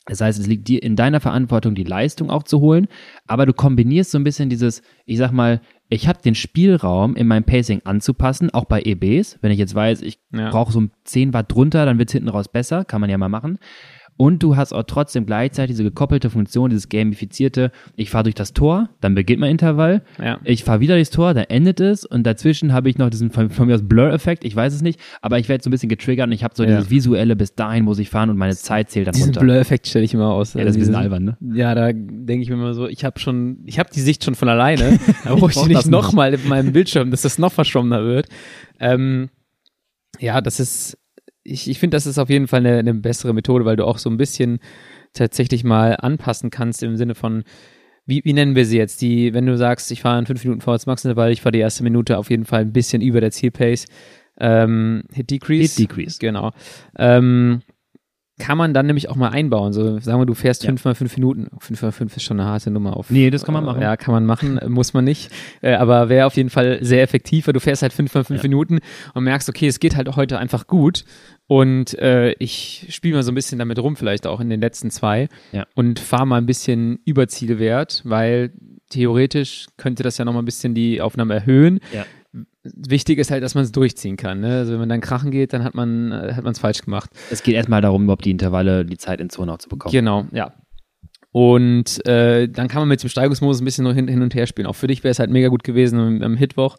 Das heißt, es liegt dir in deiner Verantwortung, die Leistung auch zu holen, aber du kombinierst so ein bisschen dieses, ich sag mal, ich habe den Spielraum in meinem Pacing anzupassen, auch bei EBs. Wenn ich jetzt weiß, ich Ja. brauche so 10 Watt drunter, dann wird's hinten raus besser, kann man ja mal machen. Und du hast auch trotzdem gleichzeitig diese gekoppelte Funktion, dieses gamifizierte, ich fahre durch das Tor, dann beginnt mein Intervall, Ja. ich fahre wieder durchs Tor, dann endet es und dazwischen habe ich noch diesen von, von mir aus Blur-Effekt, ich weiß es nicht, aber ich werde so ein bisschen getriggert und ich habe so Ja. dieses visuelle, bis dahin muss ich fahren und meine Zeit zählt dann Diesen runter. Blur-Effekt stelle ich immer aus. Ja, das ist ein bisschen diesen- albern, ne? Ja, da denke ich mir immer so, ich habe schon, ich habe die Sicht schon von alleine, <laughs> da brauche ich nicht nicht. nochmal in meinem Bildschirm, dass das noch verschwommener wird. Ähm, ja, das ist, ich, ich finde, das ist auf jeden Fall eine, eine bessere Methode, weil du auch so ein bisschen tatsächlich mal anpassen kannst im Sinne von, wie, wie nennen wir sie jetzt? Die, wenn du sagst, ich fahre in fünf Minuten vorwärts Maximal, ich fahre die erste Minute auf jeden Fall ein bisschen über der Zielpace. Ähm, Hit Decrease. Hit Decrease. Genau. Ähm, kann man dann nämlich auch mal einbauen. So, sagen wir, du fährst Ja. fünf mal fünf Minuten. Fünf mal fünf ist schon eine harte Nummer auf. Nee, das kann man machen. Ja, kann man machen, äh, muss man nicht. Äh, aber wäre auf jeden Fall sehr effektiv, weil du fährst halt fünf mal fünf Ja. Minuten und merkst, okay, es geht halt heute einfach gut. Und äh, ich spiele mal so ein bisschen damit rum, vielleicht auch in den letzten zwei. Ja. Und fahre mal ein bisschen über Zielwert, weil theoretisch könnte das ja noch mal ein bisschen die Aufnahme erhöhen. Ja. Wichtig ist halt, dass man es durchziehen kann. Ne? Also wenn man dann krachen geht, dann hat man äh, hat man es falsch gemacht. Es geht erstmal darum, überhaupt die Intervalle, die Zeit in Zone auch zu bekommen. Genau, ja. Und äh, dann kann man mit dem Steigungsmodus ein bisschen hin, hin und her spielen. Auch für dich wäre es halt mega gut gewesen, am, am Hitwoch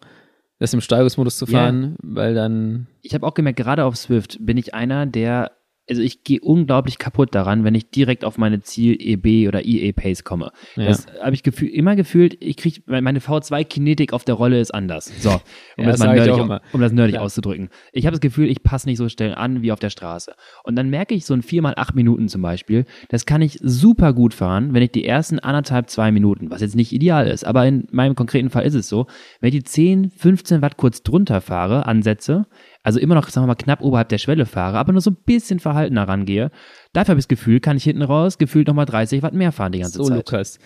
das im Steigungsmodus zu fahren, weil dann Ich habe auch gemerkt, gerade auf Swift bin ich einer, der, also ich gehe unglaublich kaputt daran, wenn ich direkt auf meine Ziel-EB oder IE-Pace komme. Ja. Das habe ich gefühl, immer gefühlt, ich kriege, meine V2-Kinetik auf der Rolle ist anders. So, um <laughs> Ja, das das mal nerdig, um, um das nerdig Ja. auszudrücken. Ich habe das Gefühl, ich passe nicht so schnell an wie auf der Straße. Und dann merke ich so ein 4 mal 8 Minuten zum Beispiel, das kann ich super gut fahren, wenn ich die ersten anderthalb, zwei Minuten, was jetzt nicht ideal ist, aber in meinem konkreten Fall ist es so, wenn ich die 10, 15 Watt kurz drunter fahre, ansetze, also immer noch, sagen wir mal, knapp oberhalb der Schwelle fahre, aber nur so ein bisschen verhaltener rangehe, dafür habe ich das Gefühl, kann ich hinten raus gefühlt nochmal 30 Watt mehr fahren die ganze so, Zeit. Lukas.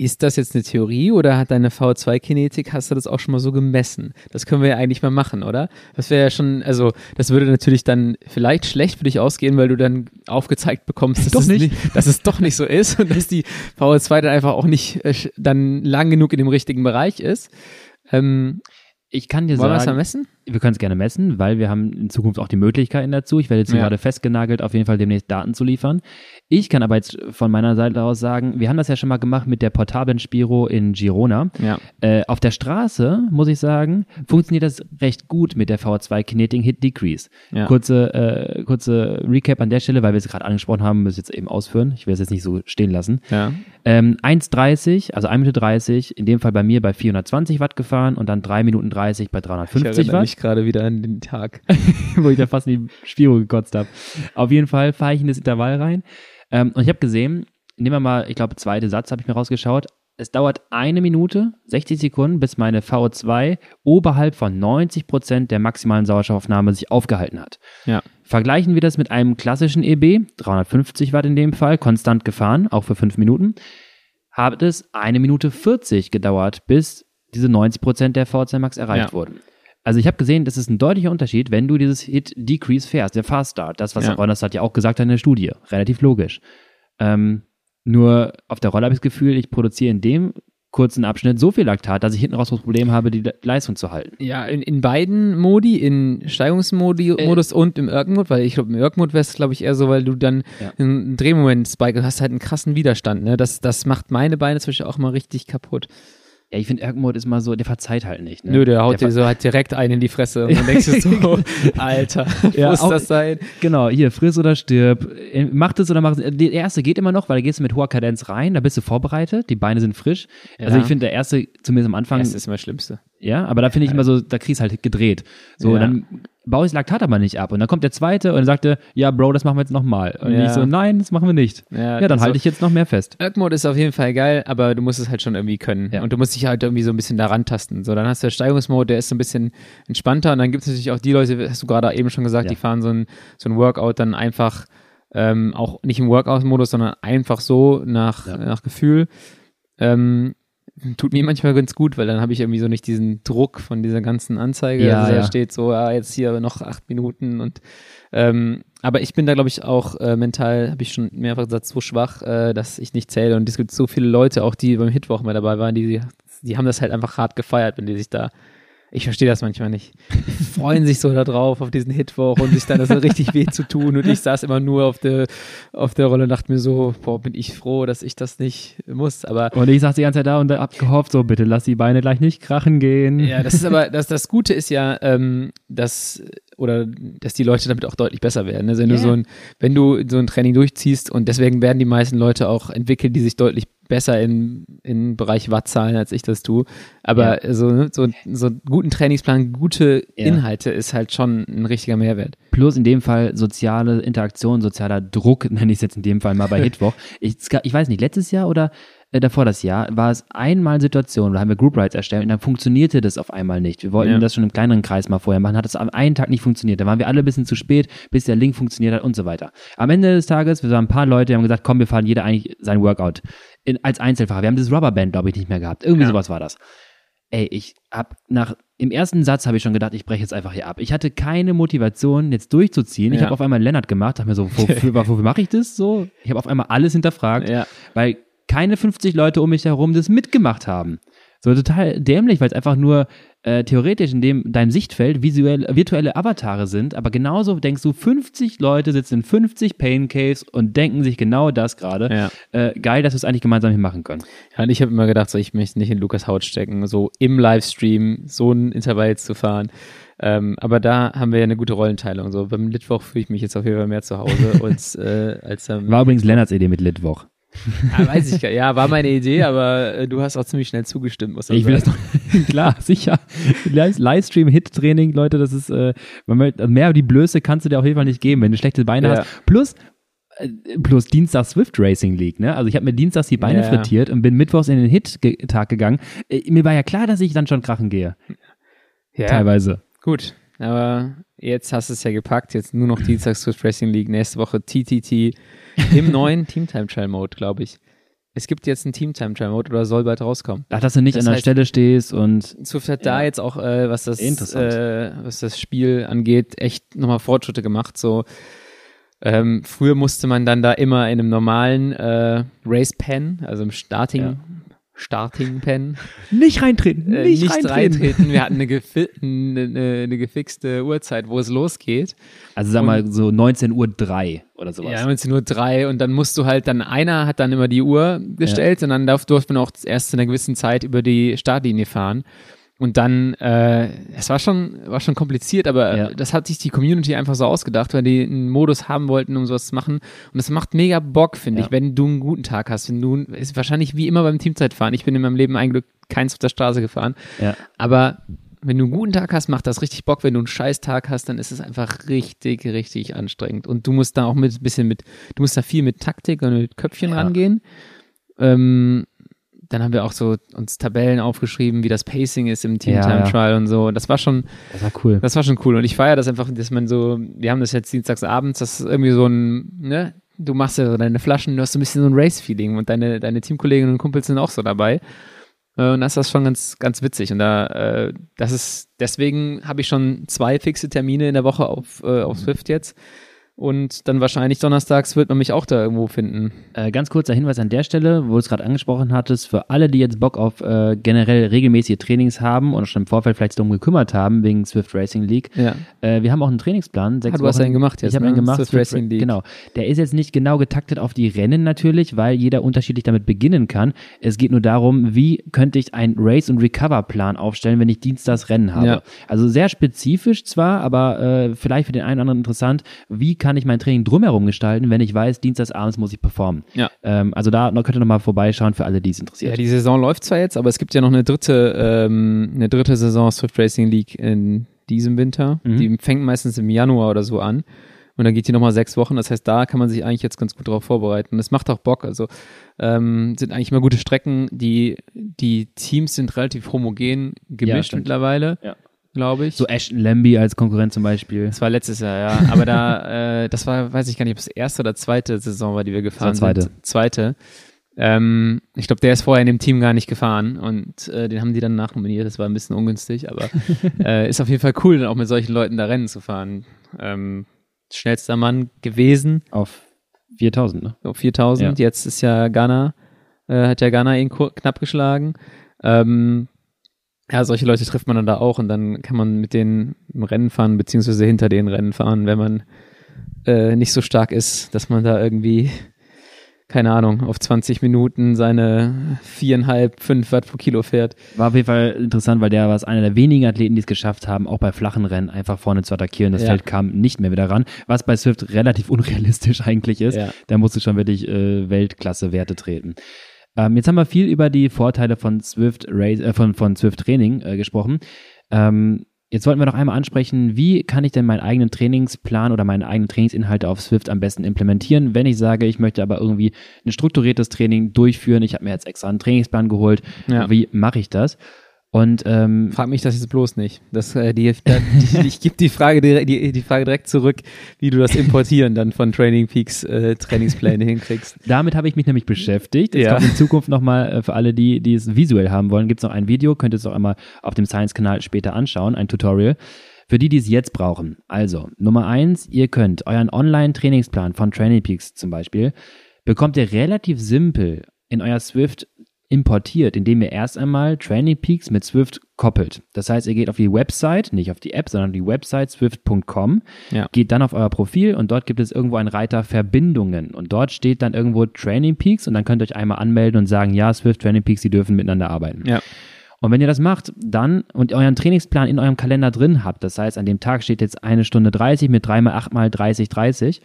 Ist das jetzt eine Theorie oder hat deine V2-Kinetik, hast du das auch schon mal so gemessen? Das können wir ja eigentlich mal machen, oder? Das wäre ja schon, also das würde natürlich dann vielleicht schlecht für dich ausgehen, weil du dann aufgezeigt bekommst, dass, Doch es, nicht. dass es doch nicht so ist und dass die V2 dann einfach auch nicht äh, dann lang genug in dem richtigen Bereich ist. Ähm, Ich kann dir wollen wir das mal sagen, messen? Wir können es gerne messen, weil wir haben in Zukunft auch die Möglichkeiten dazu. Ich werde jetzt Ja. gerade festgenagelt, auf jeden Fall demnächst Daten zu liefern. Ich kann aber jetzt von meiner Seite aus sagen, wir haben das ja schon mal gemacht mit der portablen Spiro in Girona. Ja. Äh, auf der Straße, muss ich sagen, funktioniert das recht gut mit der V2 Kinetic Hit Decrease. Ja. Kurze, äh, kurze Recap an der Stelle, weil wir es gerade angesprochen haben, müssen wir jetzt eben ausführen. Ich will es jetzt nicht so stehen lassen. Ja. Ähm, 1,30, also 1 Minute 30, in dem Fall bei mir bei 420 Watt gefahren und dann 3 Minuten 30 bei Ich 350 erinnere Watt gerade wieder an den Tag. <laughs> wo ich da fast in die Spiro gekotzt habe. Auf jeden Fall fahre ich in das Intervall rein. Ähm, und ich habe gesehen, nehmen wir mal, ich glaube, zweite Satz habe ich mir rausgeschaut. Es dauert eine Minute, 60 Sekunden, bis meine VO2 oberhalb von 90 Prozent der maximalen Sauerstoffaufnahme sich aufgehalten hat. Ja. Vergleichen wir das mit einem klassischen EB, 350 Watt in dem Fall, konstant gefahren, auch für fünf Minuten, hat es eine Minute 40 gedauert, bis diese 90 Prozent der VO2 Max erreicht Ja. wurden. Also ich habe gesehen, das ist ein deutlicher Unterschied, wenn du dieses Hit-Decrease fährst, der Fast Start, das, was Ja. Ronald hat ja auch gesagt hat in der Studie. Relativ logisch. Ähm, nur auf der Rolle habe ich das Gefühl, ich produziere in dem kurzen Abschnitt so viel Laktat, dass ich hinten raus das Problem habe, die Le- Leistung zu halten. Ja, in, in beiden Modi, in Steigungsmodus Äh. Und im Erg-Mode, weil ich glaube, im Erg-Mode wäre es, glaube ich, eher so, weil du dann Ja. einen Drehmoment-Spike, du hast halt einen krassen Widerstand, ne? Das, das macht meine Beine Beispiel auch mal richtig kaputt. Ja, ich finde, Erg-Mode ist mal so, der verzeiht halt nicht. Ne? Nö, der haut dir ver- so halt direkt einen in die Fresse und <laughs> dann denkst du so, <laughs> Alter, <laughs> Ja, muss auch- das sein? Genau, hier, friss oder stirb. Äh, Mach das oder mach es. Der erste geht immer noch, weil da gehst du mit hoher Kadenz rein, da bist du vorbereitet, die Beine sind frisch. Also Ja. ich finde, der erste, zumindest am Anfang, Das ist immer das Schlimmste. Ja, aber da finde ich immer so, da kriegst halt gedreht. So, Ja. dann baue ich das Laktat aber nicht ab. Und dann kommt der zweite und sagte, ja, Bro, das machen wir jetzt nochmal. Und Ja. ich so, nein, das machen wir nicht. Ja, Ja, dann also- halte ich jetzt noch mehr fest. Erg-Mode ist auf jeden Fall geil, aber du musst es halt schon irgendwie können. Ja. Und du musst dich halt irgendwie so ein bisschen daran tasten. So, dann hast du den Steigungsmode, der ist so ein bisschen entspannter. Und dann gibt es natürlich auch die Leute, hast du gerade eben schon gesagt, die fahren so ein, so ein Workout dann einfach ähm, auch nicht im Workout-Modus, sondern einfach so nach, nach Gefühl. Ähm, tut mir manchmal ganz gut, weil dann habe ich irgendwie so nicht diesen Druck von dieser ganzen Anzeige. Ja, also da ja. steht so, ja, jetzt hier noch acht Minuten und ähm, aber ich bin da, glaube ich, auch äh, mental, habe ich schon mehrfach gesagt, so schwach, äh, dass ich nicht zähle. Und es gibt so viele Leute, auch die beim Hitwoch mal dabei waren, die, die haben das halt einfach hart gefeiert, wenn die sich da. Ich verstehe das manchmal nicht. Die freuen sich so da drauf, auf diesen Hitwoch und sich dann das so richtig weh zu tun. Und ich saß immer nur auf der, auf der Rolle und dachte mir so, boah, bin ich froh, dass ich das nicht muss. Aber Und ich saß die ganze Zeit da und hab gehofft, so, bitte lass die Beine gleich nicht krachen gehen. Ja, das ist aber, das, das Gute ist ja, ähm, dass, oder, dass die Leute damit auch deutlich besser werden. Also wenn Ja. du so ein, wenn du so ein Training durchziehst und deswegen werden die meisten Leute auch entwickelt, die sich deutlich besser in, in Bereich Wattzahlen, als ich das tue. Aber so, ne, so, so einen guten Trainingsplan, gute Ja. Inhalte ist halt schon ein richtiger Mehrwert. Plus in dem Fall soziale Interaktion, sozialer Druck, <laughs> nenne ich es jetzt in dem Fall mal bei <laughs> Hitwoch. Ich, ich weiß nicht, letztes Jahr oder äh, davor das Jahr war es einmal Situation, da haben wir Group Rides erstellt und dann funktionierte das auf einmal nicht. Wir wollten Ja. das schon im kleineren Kreis mal vorher machen, hat es am einen Tag nicht funktioniert. Da waren wir alle ein bisschen zu spät, bis der Link funktioniert hat und so weiter. Am Ende des Tages, wir waren ein paar Leute, die haben gesagt, komm, wir fahren jeder eigentlich sein Workout. In, als Einzelfahrer. Wir haben das Rubberband, glaube ich, nicht mehr gehabt. Irgendwie Ja. sowas war das. Ey, ich hab nach im ersten Satz habe ich schon gedacht, ich breche jetzt einfach hier ab. Ich hatte keine Motivation, jetzt durchzuziehen. Ich Ja. habe auf einmal Lennart gemacht, dachte mir so, <laughs> wofür, wofür mache ich das so? Ich habe auf einmal alles hinterfragt, Ja. weil keine 50 Leute um mich herum das mitgemacht haben. So total dämlich, weil es einfach nur äh, theoretisch in dem deinem Sichtfeld visuell, virtuelle Avatare sind, aber genauso denkst du, 50 Leute sitzen in 50 Pain Caves und denken sich genau das gerade. Ja. Äh, geil, dass wir es eigentlich gemeinsam hier machen können. Ja, und ich habe immer gedacht, so, ich möchte nicht in Lukas Haut stecken, so im Livestream so ein Intervall zu fahren. Ähm, aber da haben wir ja eine gute Rollenteilung. So beim Litwoch fühle ich mich jetzt auf jeden Fall mehr zu Hause <laughs> als, äh, als am War übrigens Lennarts Idee mit Litwoch. <laughs> Ja, weiß ich gar Ja, war meine Idee, aber äh, du hast auch ziemlich schnell zugestimmt, muss Ich will das sagen. doch, <laughs> klar, sicher. Live- Livestream-Hit-Training, Leute, das ist, äh, mehr die Blöße kannst du dir auf jeden Fall nicht geben, wenn du schlechte Beine Ja. hast. Plus, äh, plus Dienstag Swift Racing League, ne? Also ich habe mir dienstags die Beine Ja. frittiert und bin mittwochs in den Hit-Tag gegangen. Äh, mir war ja klar, dass ich dann schon krachen gehe, Ja, teilweise. gut. Aber jetzt hast du es ja gepackt. Jetzt nur noch Dienstag Swift Racing League. Nächste Woche TTT im neuen Team Time Trial Mode, glaube ich. Es gibt jetzt einen Team Time Trial Mode oder soll bald rauskommen. Ach, dass du nicht Das an der heißt- Stelle stehst und Swift hat da Ja. jetzt auch, äh, was das, äh, was das Spiel angeht, echt nochmal Fortschritte gemacht. So, ähm, früher musste man dann da immer in einem normalen äh, Race Pen, also im Starting, Ja. Starting Pen, nicht reintreten, äh, nicht, nicht reintreten. reintreten. Wir hatten eine, gefi eine, eine, gefixte Uhrzeit, wo es losgeht. Also sag mal so 19 Uhr 3 oder sowas. Ja, 19 Uhr drei und dann musst du halt, dann einer hat dann immer die Uhr gestellt und dann darf, durfte man auch erst in einer gewissen Zeit über die Startlinie fahren. Und dann, äh, es war schon, war schon kompliziert, aber Ja. das hat sich die Community einfach so ausgedacht, weil die einen Modus haben wollten, um sowas zu machen. Und es macht mega Bock, finde Ja. ich, wenn du einen guten Tag hast. Wenn du, ist wahrscheinlich wie immer beim Teamzeitfahren. Ich bin in meinem Leben eigentlich keins auf der Straße gefahren. Ja. Aber wenn du einen guten Tag hast, macht das richtig Bock. Wenn du einen scheiß Tag hast, dann ist es einfach richtig, richtig anstrengend. Und du musst da auch mit ein bisschen mit, du musst da viel mit Taktik und mit Köpfchen Ja. rangehen. Ähm, dann haben wir auch so uns Tabellen aufgeschrieben, wie das Pacing ist im Team Ja, Time ja. Trial und so. Das war schon, Das war cool. das war schon cool. Und ich feiere das einfach, dass man so, wir haben das jetzt dienstags abends, das ist irgendwie so ein, ne, du machst ja so deine Flaschen, du hast so ein bisschen so ein Race-Feeling und deine, deine Teamkolleginnen und Kumpels sind auch so dabei. Äh, und das ist schon ganz, ganz witzig. Und da, äh, das ist, deswegen habe ich schon zwei fixe Termine in der Woche auf, äh, auf Swift jetzt. Und dann wahrscheinlich donnerstags wird man mich auch da irgendwo finden. Äh, ganz kurzer Hinweis an der Stelle, wo du es gerade angesprochen hattest, für alle, die jetzt Bock auf äh, generell regelmäßige Trainings haben und schon im Vorfeld vielleicht darum gekümmert haben, wegen Swift Racing League. Ja. Äh, wir haben auch einen Trainingsplan. Sechs Ah, du hast Wochen. einen gemacht jetzt, Ich habe ne? einen gemacht. Swift Racing League. Genau. Der ist jetzt nicht genau getaktet auf die Rennen natürlich, weil jeder unterschiedlich damit beginnen kann. Es geht nur darum, wie könnte ich einen Race- und Recover-Plan aufstellen, wenn ich dienstags Rennen habe. Ja. Also sehr spezifisch zwar, aber äh, vielleicht für den einen oder anderen interessant, wie kann ich mein Training drumherum gestalten, wenn ich weiß, dienstags abends muss ich performen. Ja. Ähm, also da könnt ihr nochmal vorbeischauen für alle, die es Ja, interessiert. die Saison läuft zwar jetzt, aber es gibt ja noch eine dritte, ähm, eine dritte Saison Swift Racing League in diesem Winter. Mhm. Die fängt meistens im Januar oder so an. Und dann geht die nochmal sechs Wochen. Das heißt, da kann man sich eigentlich jetzt ganz gut drauf vorbereiten. Das macht auch Bock. Also ähm, sind eigentlich immer gute Strecken. Die, die Teams sind relativ homogen gemischt stimmt. mittlerweile, Ja. Glaube ich. so Ashton Lambie als Konkurrent zum Beispiel. Das war letztes Jahr, ja. Aber da, <laughs> äh, das war, weiß ich gar nicht, ob es erste oder zweite Saison war, die wir gefahren Das war zweite. sind. Zweite. Ähm, ich glaube, der ist vorher in dem Team gar nicht gefahren und äh, den haben die dann nachnominiert. Das war ein bisschen ungünstig, aber <laughs> äh, ist auf jeden Fall cool, dann auch mit solchen Leuten da Rennen zu fahren. Ähm, schnellster Mann gewesen Auf 4000, ne? auf 4000. Ja. Jetzt ist ja Ghana, äh, hat ja Ghana ihn knapp geschlagen. Ähm, ja, solche Leute trifft man dann da auch und dann kann man mit denen im Rennen fahren, beziehungsweise hinter den Rennen fahren, wenn man äh, nicht so stark ist, dass man da irgendwie, keine Ahnung, auf 20 Minuten seine viereinhalb, fünf Watt pro Kilo fährt. War auf jeden Fall interessant, weil der war es einer der wenigen Athleten, die es geschafft haben, auch bei flachen Rennen einfach vorne zu attackieren. Das Ja. Feld kam nicht mehr wieder ran, was bei Swift relativ <laughs> unrealistisch eigentlich ist. Ja. Da musst du schon wirklich äh, Weltklasse-Werte treten. Ähm, jetzt haben wir viel über die Vorteile von Swift Race, äh, von, von Swift Training äh, gesprochen. Ähm, jetzt wollten wir noch einmal ansprechen, wie kann ich denn meinen eigenen Trainingsplan oder meine eigenen Trainingsinhalte auf Swift am besten implementieren, wenn ich sage, ich möchte aber irgendwie ein strukturiertes Training durchführen. Ich habe mir jetzt extra einen Trainingsplan geholt. Ja. Wie mache ich das? Und ähm, Frag mich das jetzt bloß nicht. Das, äh, die, <laughs> die, ich gebe die Frage, direkt- die, die Frage direkt zurück, wie du das Importieren dann von Training Peaks äh, Trainingspläne hinkriegst. <laughs> damit habe ich mich nämlich beschäftigt. Es Ja. kommt in Zukunft nochmal äh, für alle, die, die es visuell haben wollen, gibt es noch ein Video, könnt ihr es auch einmal auf dem Science-Kanal später anschauen, ein Tutorial. Für die, die es jetzt brauchen. Also, Nummer eins, ihr könnt euren Online-Trainingsplan von Training Peaks zum Beispiel, bekommt ihr relativ simpel in euer Swift importiert, indem ihr erst einmal Training Peaks mit Swift koppelt. Das heißt, ihr geht auf die Website, nicht auf die App, sondern die Website swift.com, Ja. geht dann auf euer Profil und dort gibt es irgendwo einen Reiter Verbindungen und dort steht dann irgendwo Training Peaks und dann könnt ihr euch einmal anmelden und sagen, ja, Swift Training Peaks, die dürfen miteinander arbeiten. Ja. Und wenn ihr das macht, dann und euren Trainingsplan in eurem Kalender drin habt, das heißt, an dem Tag steht jetzt eine Stunde 30 mit 3 mal 8 mal 30, 30,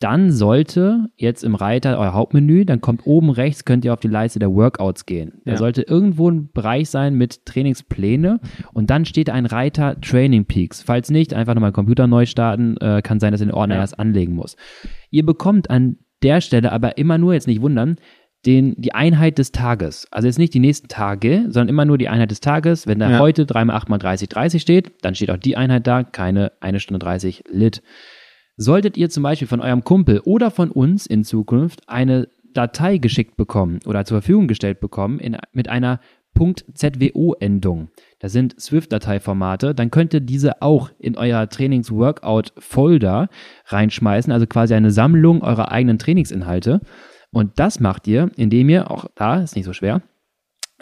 dann sollte jetzt im Reiter euer Hauptmenü, dann kommt oben rechts, könnt ihr auf die Leiste der Workouts gehen. Da Ja. sollte irgendwo ein Bereich sein mit Trainingspläne und dann steht ein Reiter Training Peaks. Falls nicht, einfach nochmal Computer neu starten, äh, kann sein, dass ihr den Ordner Ja. erst anlegen muss. Ihr bekommt an der Stelle aber immer nur, jetzt nicht wundern, den, die Einheit des Tages. Also jetzt nicht die nächsten Tage, sondern immer nur die Einheit des Tages. Wenn da Ja. heute 3 mal 8 mal 30, 30 steht, dann steht auch die Einheit da, keine eine Stunde 30 Lit. Solltet ihr zum Beispiel von eurem Kumpel oder von uns in Zukunft eine Datei geschickt bekommen oder zur Verfügung gestellt bekommen in, mit einer .zwo-Endung, das sind Swift-Dateiformate, dann könnt ihr diese auch in euer Trainings-Workout-Folder reinschmeißen, also quasi eine Sammlung eurer eigenen Trainingsinhalte. Und das macht ihr, indem ihr, auch da ist nicht so schwer,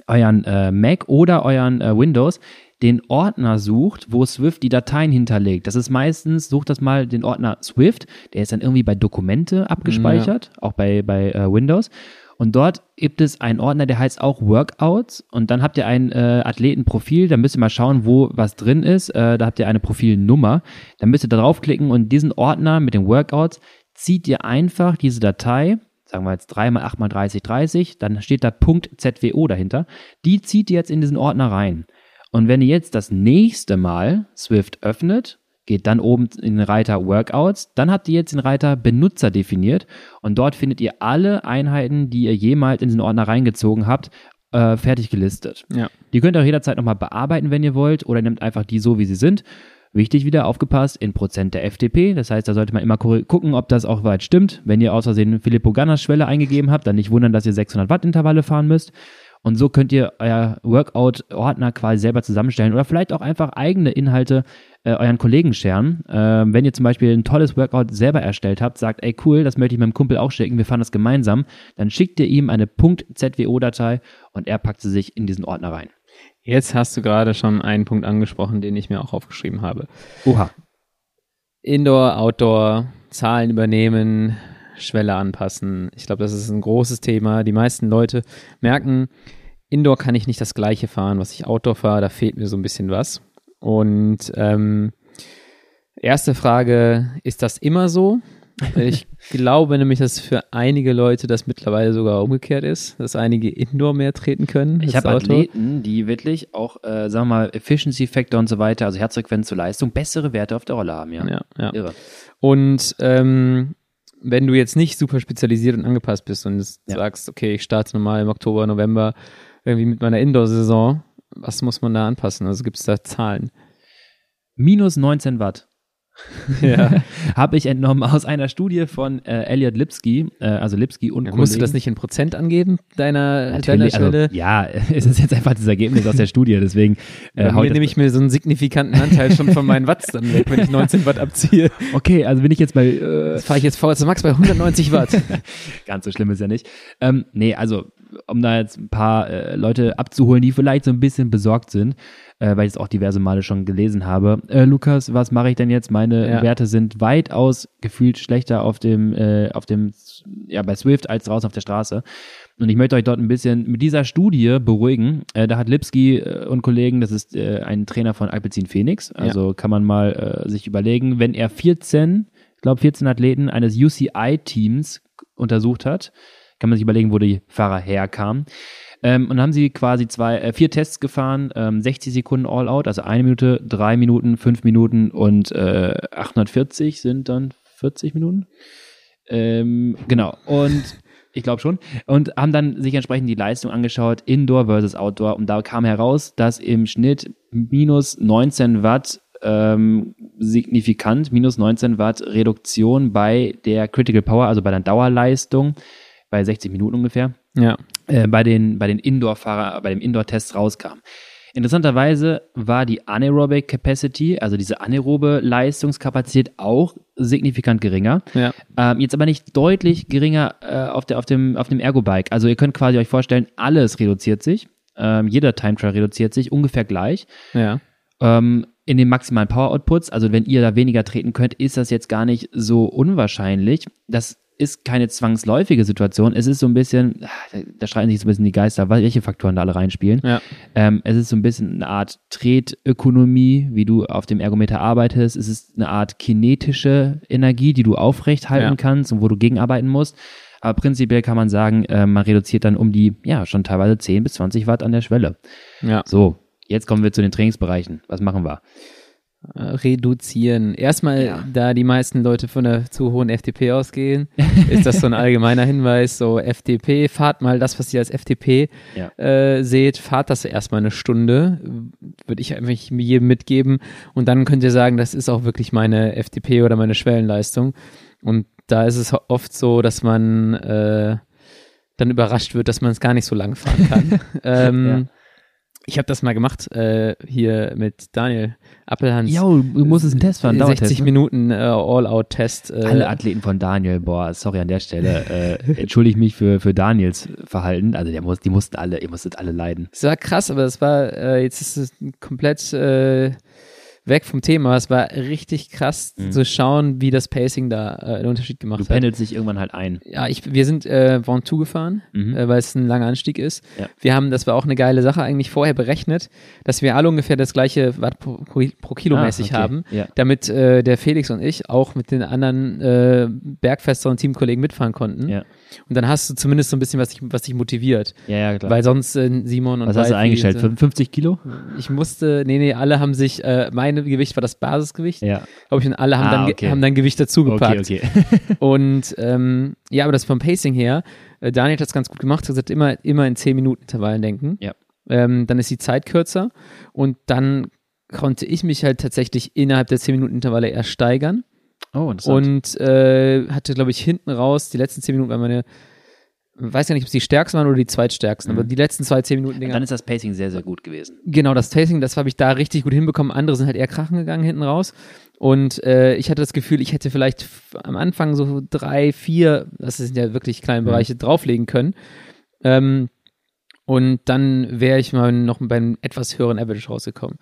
euren äh, Mac oder euren äh, Windows den Ordner sucht, wo Swift die Dateien hinterlegt. Das ist meistens, sucht das mal den Ordner Swift, der ist dann irgendwie bei Dokumente abgespeichert, auch bei, bei äh, Windows. Und dort gibt es einen Ordner, der heißt auch Workouts. Und dann habt ihr ein äh, Athletenprofil, da müsst ihr mal schauen, wo was drin ist. Äh, da habt ihr eine Profilnummer. Dann müsst ihr da draufklicken und diesen Ordner mit den Workouts zieht ihr einfach diese Datei, sagen wir jetzt 3 mal 8 mal 30, 30, dann steht da Punkt .zwo dahinter. Die zieht ihr jetzt in diesen Ordner rein. Und wenn ihr jetzt das nächste Mal Swift öffnet, geht dann oben in den Reiter Workouts, dann habt ihr jetzt den Reiter Benutzer definiert und dort findet ihr alle Einheiten, die ihr jemals in diesen Ordner reingezogen habt, äh, fertig gelistet. Ja. Die könnt ihr auch jederzeit nochmal bearbeiten, wenn ihr wollt, oder nehmt einfach die so, wie sie sind. Wichtig wieder aufgepasst, in Prozent der FDP. Das heißt, da sollte man immer gu- gucken, ob das auch weit stimmt. Wenn ihr aus Versehen Filippo Gannas Schwelle eingegeben habt, dann nicht wundern, dass ihr 600 Watt Intervalle fahren müsst. Und so könnt ihr euer Workout-Ordner quasi selber zusammenstellen oder vielleicht auch einfach eigene Inhalte äh, euren Kollegen scheren. Äh, wenn ihr zum Beispiel ein tolles Workout selber erstellt habt, sagt, ey cool, das möchte ich meinem Kumpel auch schicken, wir fahren das gemeinsam, dann schickt ihr ihm eine .zwo-Datei und er packt sie sich in diesen Ordner rein. Jetzt hast du gerade schon einen Punkt angesprochen, den ich mir auch aufgeschrieben habe. Oha. Indoor, Outdoor, Zahlen übernehmen, Schwelle anpassen. Ich glaube, das ist ein großes Thema. Die meisten Leute merken, Indoor kann ich nicht das gleiche fahren, was ich Outdoor fahre, da fehlt mir so ein bisschen was. Und ähm, erste Frage, ist das immer so? <laughs> Ich glaube nämlich, dass für einige Leute das mittlerweile sogar umgekehrt ist, dass einige Indoor mehr treten können. Ich habe Athleten, die wirklich auch, äh, sagen wir mal, Efficiency Factor und so weiter, also Herzfrequenz zur Leistung, bessere Werte auf der Rolle haben, ja. Ja, ja. Irre. Und ähm, wenn du jetzt nicht super spezialisiert und angepasst bist und ja. sagst, okay, ich starte normal im Oktober, November irgendwie mit meiner Indoor-Saison, was muss man da anpassen? Also gibt es da Zahlen? Minus 19 Watt. <laughs> ja. habe ich entnommen aus einer Studie von äh, Elliot Lipsky, äh, also Lipsky und ja, Musst du das nicht in Prozent angeben, deiner, Natürlich, deiner Stelle? Also, ja, <laughs> es ist jetzt einfach das Ergebnis aus der Studie, deswegen äh, mir nehme ich mir so einen signifikanten Anteil schon von meinen Watts dann weg, wenn ich 19 Watt abziehe. <laughs> Okay, also bin ich jetzt bei äh, fahre ich jetzt VS Max bei 190 Watt. Ganz so schlimm ist ja nicht. Ähm, nee, also um da jetzt ein paar äh, Leute abzuholen, die vielleicht so ein bisschen besorgt sind, äh, weil ich es auch diverse Male schon gelesen habe. Äh, Lukas, was mache ich denn jetzt? Meine ja. Werte sind weitaus gefühlt schlechter auf dem, äh, auf dem, ja, bei Swift als draußen auf der Straße. Und ich möchte euch dort ein bisschen mit dieser Studie beruhigen. Äh, da hat Lipski äh, und Kollegen, das ist ein Trainer von Alpecin Phoenix, also ja. kann man mal sich überlegen, wenn er 14, ich glaube 14 Athleten eines UCI-Teams untersucht hat, kann man sich überlegen, wo die Fahrer herkamen. Ähm, und dann haben sie quasi zwei, äh, vier Tests gefahren, ähm, 60 Sekunden All-Out, also eine Minute, drei Minuten, fünf Minuten und äh, 840 sind dann 40 Minuten. Ähm, genau. Und <laughs> ich glaube schon. Und haben dann sich entsprechend die Leistung angeschaut, Indoor versus Outdoor. Und da kam heraus, dass im Schnitt minus 19 Watt ähm, signifikant, minus 19 Watt Reduktion bei der Critical Power, also bei der Dauerleistung, bei 60 Minuten ungefähr, ja. äh, bei den, bei den Indoor-Fahrer, bei dem Indoor-Test rauskam. Interessanterweise war die Anaerobic Capacity, also diese anaerobe Leistungskapazität, auch signifikant geringer. Ja. Ähm, jetzt aber nicht deutlich geringer äh, auf, der, auf dem, auf dem Ergo-Bike. Also ihr könnt quasi euch vorstellen, alles reduziert sich. Ähm, jeder Time Trial reduziert sich ungefähr gleich. Ja. Ähm, in den maximalen Power Outputs, also wenn ihr da weniger treten könnt, ist das jetzt gar nicht so unwahrscheinlich. Das ist keine zwangsläufige Situation. Es ist so ein bisschen, da, da streiten sich so ein bisschen die Geister, welche Faktoren da alle reinspielen. Ja. Ähm, es ist so ein bisschen eine Art Tretökonomie, wie du auf dem Ergometer arbeitest. Es ist eine Art kinetische Energie, die du aufrecht halten ja. kannst und wo du gegenarbeiten musst. Aber prinzipiell kann man sagen, äh, man reduziert dann um die, ja, schon teilweise 10 bis 20 Watt an der Schwelle. Ja. So, jetzt kommen wir zu den Trainingsbereichen. Was machen wir? Äh, reduzieren. Erstmal, ja. da die meisten Leute von der zu hohen FTP ausgehen, <laughs> ist das so ein allgemeiner Hinweis, so FTP, fahrt mal das, was ihr als FTP ja. äh, seht, fahrt das erstmal eine Stunde, würde ich einfach jedem mitgeben und dann könnt ihr sagen, das ist auch wirklich meine FTP oder meine Schwellenleistung und da ist es oft so, dass man äh, dann überrascht wird, dass man es gar nicht so lang fahren kann. <laughs> ähm, ja. Ich habe das mal gemacht, äh, hier mit Daniel Appelhans. Ja, du musstest einen Test fahren, 60 ne? Minuten äh, All-Out-Test. Äh. Alle Athleten von Daniel, boah, sorry an der Stelle, äh, entschuldige ich mich für, für Daniels Verhalten. Also der muss, die mussten alle, ihr musstet alle leiden. Es war krass, aber es war, äh, jetzt ist es komplett äh, weg vom Thema. Es war richtig krass mhm. zu schauen, wie das Pacing da äh, einen Unterschied gemacht du hat. Du pendelt sich irgendwann halt ein. Ja, ich, wir sind äh, Ventoux gefahren, mhm. äh, weil es ein langer Anstieg ist. Ja. Wir haben, das war auch eine geile Sache, eigentlich vorher berechnet, dass wir alle ungefähr das gleiche Watt pro, pro, pro Kilo ah, mäßig okay. haben, ja. damit äh, der Felix und ich auch mit den anderen äh, und Teamkollegen mitfahren konnten. Ja. Und dann hast du zumindest so ein bisschen, was dich, was dich motiviert. Ja, ja, klar. Weil sonst äh, Simon und Was hast du eingestellt? 55 Kilo? Ich musste, nee, nee, alle haben sich, äh, mein Gewicht war das Basisgewicht. Ja. Glaube ich, und alle haben, ah, dann, okay. haben dann Gewicht dazugepackt. Okay, okay. <laughs> <laughs> und ähm, ja, aber das vom Pacing her, äh, Daniel hat das ganz gut gemacht, er hat gesagt, immer, immer in 10 Minuten Intervallen denken. Ja. Ähm, dann ist die Zeit kürzer und dann konnte ich mich halt tatsächlich innerhalb der 10 Minuten Intervalle erst steigern. Oh. Und äh, hatte, glaube ich, hinten raus, die letzten 10 Minuten war meine weiß ja nicht, ob es die stärksten waren oder die zweitstärksten, aber die letzten zwei, zehn Minuten Dinger. Dann ist das Pacing sehr, sehr gut gewesen. Genau, das Tasting, das habe ich da richtig gut hinbekommen. Andere sind halt eher krachen gegangen hinten raus. Und äh, ich hatte das Gefühl, ich hätte vielleicht am Anfang so drei, vier, das sind ja wirklich kleine Bereiche, drauflegen können. Ähm, und dann wäre ich mal noch beim etwas höheren Average rausgekommen.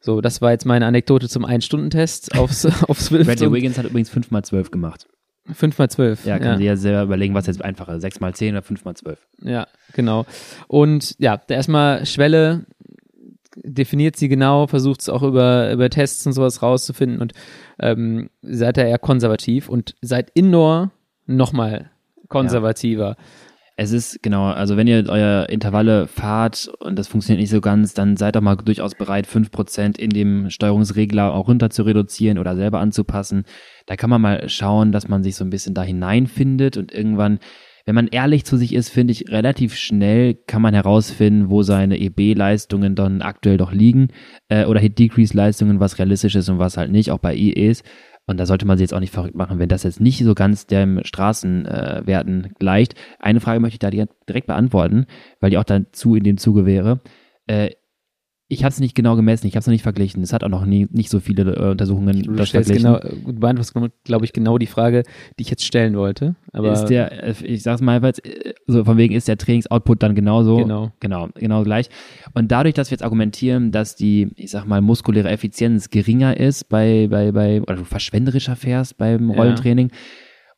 So, das war jetzt meine Anekdote zum Ein-Stunden-Test <laughs> aufs, aufs. Bradley und Wiggins hat übrigens 5x12 gemacht. fünf mal zwölf. Ja, kann sich ja selber überlegen, was jetzt einfacher ist. 6x10 oder 5x12. Ja, genau. Und ja, erstmal Schwelle, definiert sie genau, versucht es auch über, über Tests und sowas rauszufinden und ähm, seid da eher konservativ und seid Indoor nochmal konservativer. Es ist, genau, also wenn ihr euer Intervalle fahrt und das funktioniert nicht so ganz, dann seid doch mal durchaus bereit, 5% in dem Steuerungsregler auch runter zu reduzieren oder selber anzupassen. Da kann man mal schauen, dass man sich so ein bisschen da hineinfindet und irgendwann, wenn man ehrlich zu sich ist, finde ich, relativ schnell kann man herausfinden, wo seine EB-Leistungen dann aktuell doch liegen äh, oder Hit-Decrease-Leistungen, was realistisch ist und was halt nicht, auch bei IEs. Und da sollte man sich jetzt auch nicht verrückt machen, wenn das jetzt nicht so ganz dem Straßenwerten äh, gleicht. Eine Frage möchte ich da direkt beantworten, weil die auch dazu in dem Zuge wäre. Äh, ich habe es nicht genau gemessen, ich habe es noch nicht verglichen. Es hat auch noch nie, nicht so viele äh, Untersuchungen Du das stellst verglichen. genau, du beantwortest, glaube ich, genau die Frage, die ich jetzt stellen wollte. Aber ist der, äh, ich sag's mal, weil so von wegen ist der Trainingsoutput dann genauso. Genau. Genau, genau gleich. Und dadurch, dass wir jetzt argumentieren, dass die, ich sag mal, muskuläre Effizienz geringer ist bei, bei, bei, oder du verschwenderischer fährst beim Ja. Rollentraining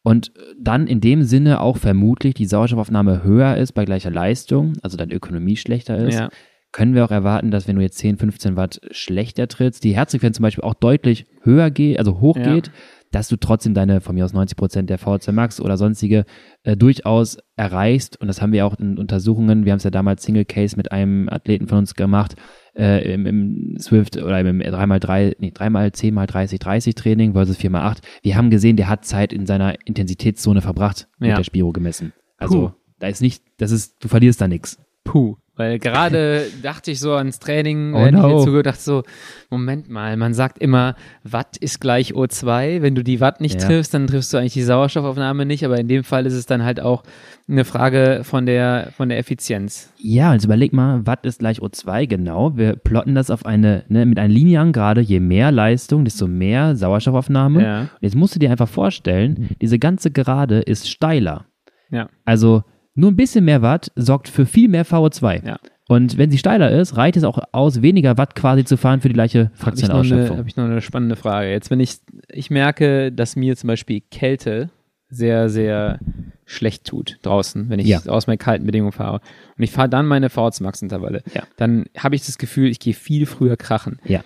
und dann in dem Sinne auch vermutlich die Sauerstoffaufnahme höher ist bei gleicher Leistung, also dann Ökonomie schlechter ist, ja, können wir auch erwarten, dass wenn du jetzt 10, 15 Watt schlechter trittst, die Herzfrequenz zum Beispiel auch deutlich höher geht, also hoch Ja. geht, dass du trotzdem deine von mir aus 90 Prozent der VHC Max oder sonstige äh, durchaus erreichst. Und das haben wir auch in Untersuchungen, wir haben es ja damals Single Case mit einem Athleten von uns gemacht, äh, im, im Swift oder im 3x3, nee, 3x10 mal 30, 30 Training versus 4x8. Wir haben gesehen, der hat Zeit in seiner Intensitätszone verbracht, mit Ja. der Spiro gemessen. Also, Puh. da ist nicht, das ist, du verlierst da nichts. puh. Weil gerade dachte ich so ans Training, Oh wenn ich no. mir zugehört dachte so, Moment mal, man sagt immer, Watt ist gleich O2. Wenn du die Watt nicht Ja. triffst, dann triffst du eigentlich die Sauerstoffaufnahme nicht. Aber in dem Fall ist es dann halt auch eine Frage von der, von der Effizienz. Ja, also überleg mal, Watt ist gleich O2, genau. Wir plotten das auf eine, ne, mit einer linearen Gerade, je mehr Leistung, desto mehr Sauerstoffaufnahme. Ja. Und jetzt musst du dir einfach vorstellen, diese ganze Gerade ist steiler. Ja. Also nur ein bisschen mehr Watt sorgt für viel mehr VO2. Ja. Und wenn sie steiler ist, reicht es auch aus, weniger Watt quasi zu fahren für die gleiche Habe ich, Fraktion noch eine, Ausschöpfung. hab ich noch eine spannende Frage. Jetzt, wenn ich, ich merke, dass mir zum Beispiel Kälte sehr, sehr schlecht tut draußen, wenn ich Ja. aus meinen kalten Bedingungen fahre. Und ich fahre dann meine VZ-Max-Intervalle. Ja. Dann habe ich das Gefühl, ich gehe viel früher krachen. Ja.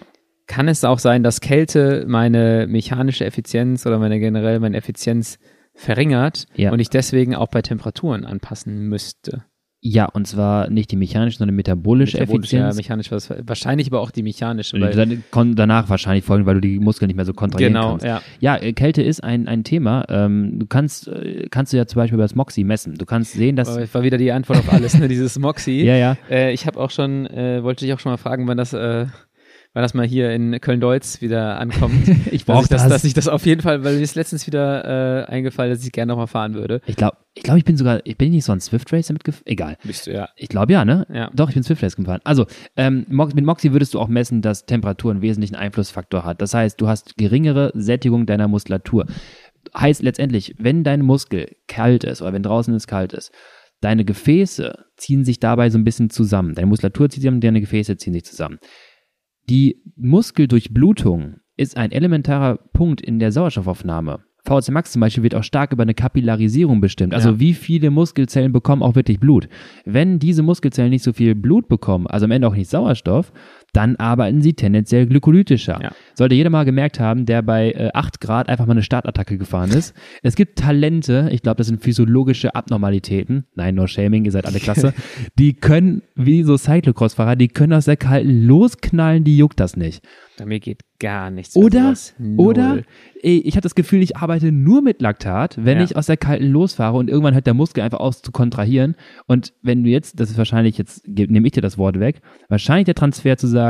Kann es auch sein, dass Kälte meine mechanische Effizienz oder meine generell meine Effizienz verringert Ja. und ich deswegen auch bei Temperaturen anpassen müsste? Ja, und zwar nicht die mechanische, sondern metabolische, Metabolisch, ja, Effizienz. mechanisch was, wahrscheinlich aber auch die mechanische. Dann danach wahrscheinlich folgen, weil du die Muskeln nicht mehr so kontrahieren genau, kannst. ja. Ja, äh, Kälte ist ein, ein Thema. Ähm, du kannst, äh, kannst du ja zum Beispiel über das Moxie messen. Du kannst sehen, dass. Aber war wieder die Antwort auf alles, ne? dieses Moxie. <laughs> ja, ja. Äh, ich habe auch schon, äh, wollte dich auch schon mal fragen, wann das, äh, wann das mal hier in Köln-Deutz wieder ankommt. <laughs> Ich dass, brauch ich das, das. dass ich das auf jeden Fall, weil mir ist letztens wieder äh, eingefallen, dass ich gerne nochmal fahren würde. Ich glaube, ich, glaub, ich bin sogar, ich bin nicht so ein Swift Racer mitgefahren. Egal. Bist du ja. Ich glaube ja, ne? Ja. Doch, ich bin Swift Race gefahren. Also, ähm, mit Moxie würdest du auch messen, dass Temperatur einen wesentlichen Einflussfaktor hat. Das heißt, du hast geringere Sättigung deiner Muskulatur. Heißt letztendlich, wenn dein Muskel kalt ist oder wenn draußen es kalt ist, deine Gefäße ziehen sich dabei so ein bisschen zusammen. Deine Muskulatur zieht sich zusammen, deine Gefäße ziehen sich zusammen. Die Muskeldurchblutung ist ein elementarer Punkt in der Sauerstoffaufnahme. VHC Max zum Beispiel wird auch stark über eine Kapillarisierung bestimmt. Also Ja. wie viele Muskelzellen bekommen auch wirklich Blut. Wenn diese Muskelzellen nicht so viel Blut bekommen, also am Ende auch nicht Sauerstoff, dann arbeiten sie tendenziell glykolytischer. Ja. Sollte jeder mal gemerkt haben, der bei äh, 8 Grad einfach mal eine Startattacke gefahren ist. es gibt Talente, ich glaube, das sind physiologische Abnormalitäten. Nein, no shaming, ihr seid alle klasse. <laughs> die können, wie so Cyclocross-Fahrer, die können aus der Kalten losknallen, die juckt das nicht. Bei mir geht gar nichts. Oder, oder, ey, ich habe das Gefühl, ich arbeite nur mit Laktat, wenn Ja. ich aus der kalten losfahre und irgendwann hört der Muskel einfach aus zu kontrahieren. Und wenn du jetzt, das ist wahrscheinlich, jetzt nehme ich dir das Wort weg, wahrscheinlich der Transfer zu sagen,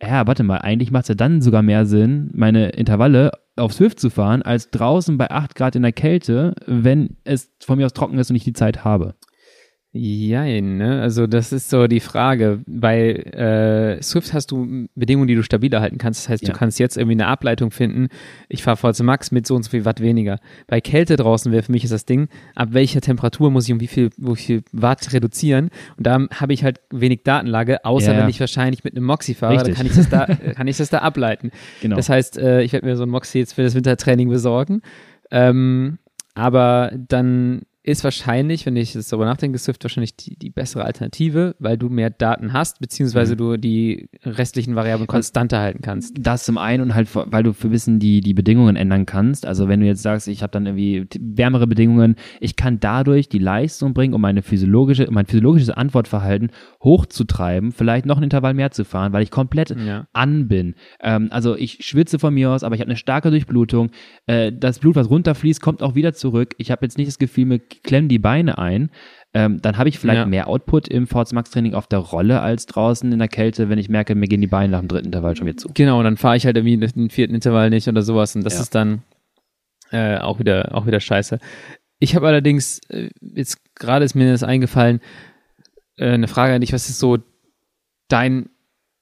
ja, warte mal, eigentlich macht es ja dann sogar mehr Sinn, meine Intervalle auf Swift zu fahren, als draußen bei 8 Grad in der Kälte, wenn es von mir aus trocken ist und ich die Zeit habe. Jein, ne? Also das ist so die Frage. Bei äh, Swift hast du Bedingungen, die du stabiler halten kannst. Das heißt, Ja. du kannst jetzt irgendwie eine Ableitung finden. Ich fahre VC Max mit so und so viel Watt weniger. Bei Kälte draußen wäre für mich ist das Ding, ab welcher Temperatur muss ich um wie viel, wie viel Watt reduzieren? Und da habe ich halt wenig Datenlage, außer Ja. wenn ich wahrscheinlich mit einem Moxie fahre, dann Richtig. kann ich das da, <laughs> kann ich das da ableiten. Genau. Das heißt, äh, ich werde mir so ein Moxie jetzt für das Wintertraining besorgen. Ähm, aber dann ist wahrscheinlich, wenn ich jetzt darüber nachdenke, Swift wahrscheinlich die, die bessere Alternative, weil du mehr Daten hast, beziehungsweise Mhm. du die restlichen Variablen konstanter halten kannst. Das zum einen und halt, weil du für Wissen die, die Bedingungen ändern kannst. Also wenn du jetzt sagst, ich habe dann irgendwie wärmere Bedingungen, ich kann dadurch die Leistung bringen, um meine physiologische, mein physiologisches Antwortverhalten hochzutreiben, vielleicht noch ein Intervall mehr zu fahren, weil ich komplett Ja. an bin. Ähm, also ich schwitze von mir aus, aber ich habe eine starke Durchblutung. Äh, das Blut, was runterfließt, kommt auch wieder zurück. Ich habe jetzt nicht das Gefühl, mir klemmen die Beine ein. Ähm, dann habe ich vielleicht Ja. mehr Output im Forza Max Training auf der Rolle als draußen in der Kälte, wenn ich merke, mir gehen die Beine nach dem dritten Intervall schon wieder zu. Genau, und dann fahre ich halt irgendwie den vierten Intervall nicht oder sowas und das Ja. ist dann äh, auch wieder auch wieder scheiße. Ich habe allerdings äh, jetzt gerade ist mir das eingefallen äh, eine Frage an dich, was ist so dein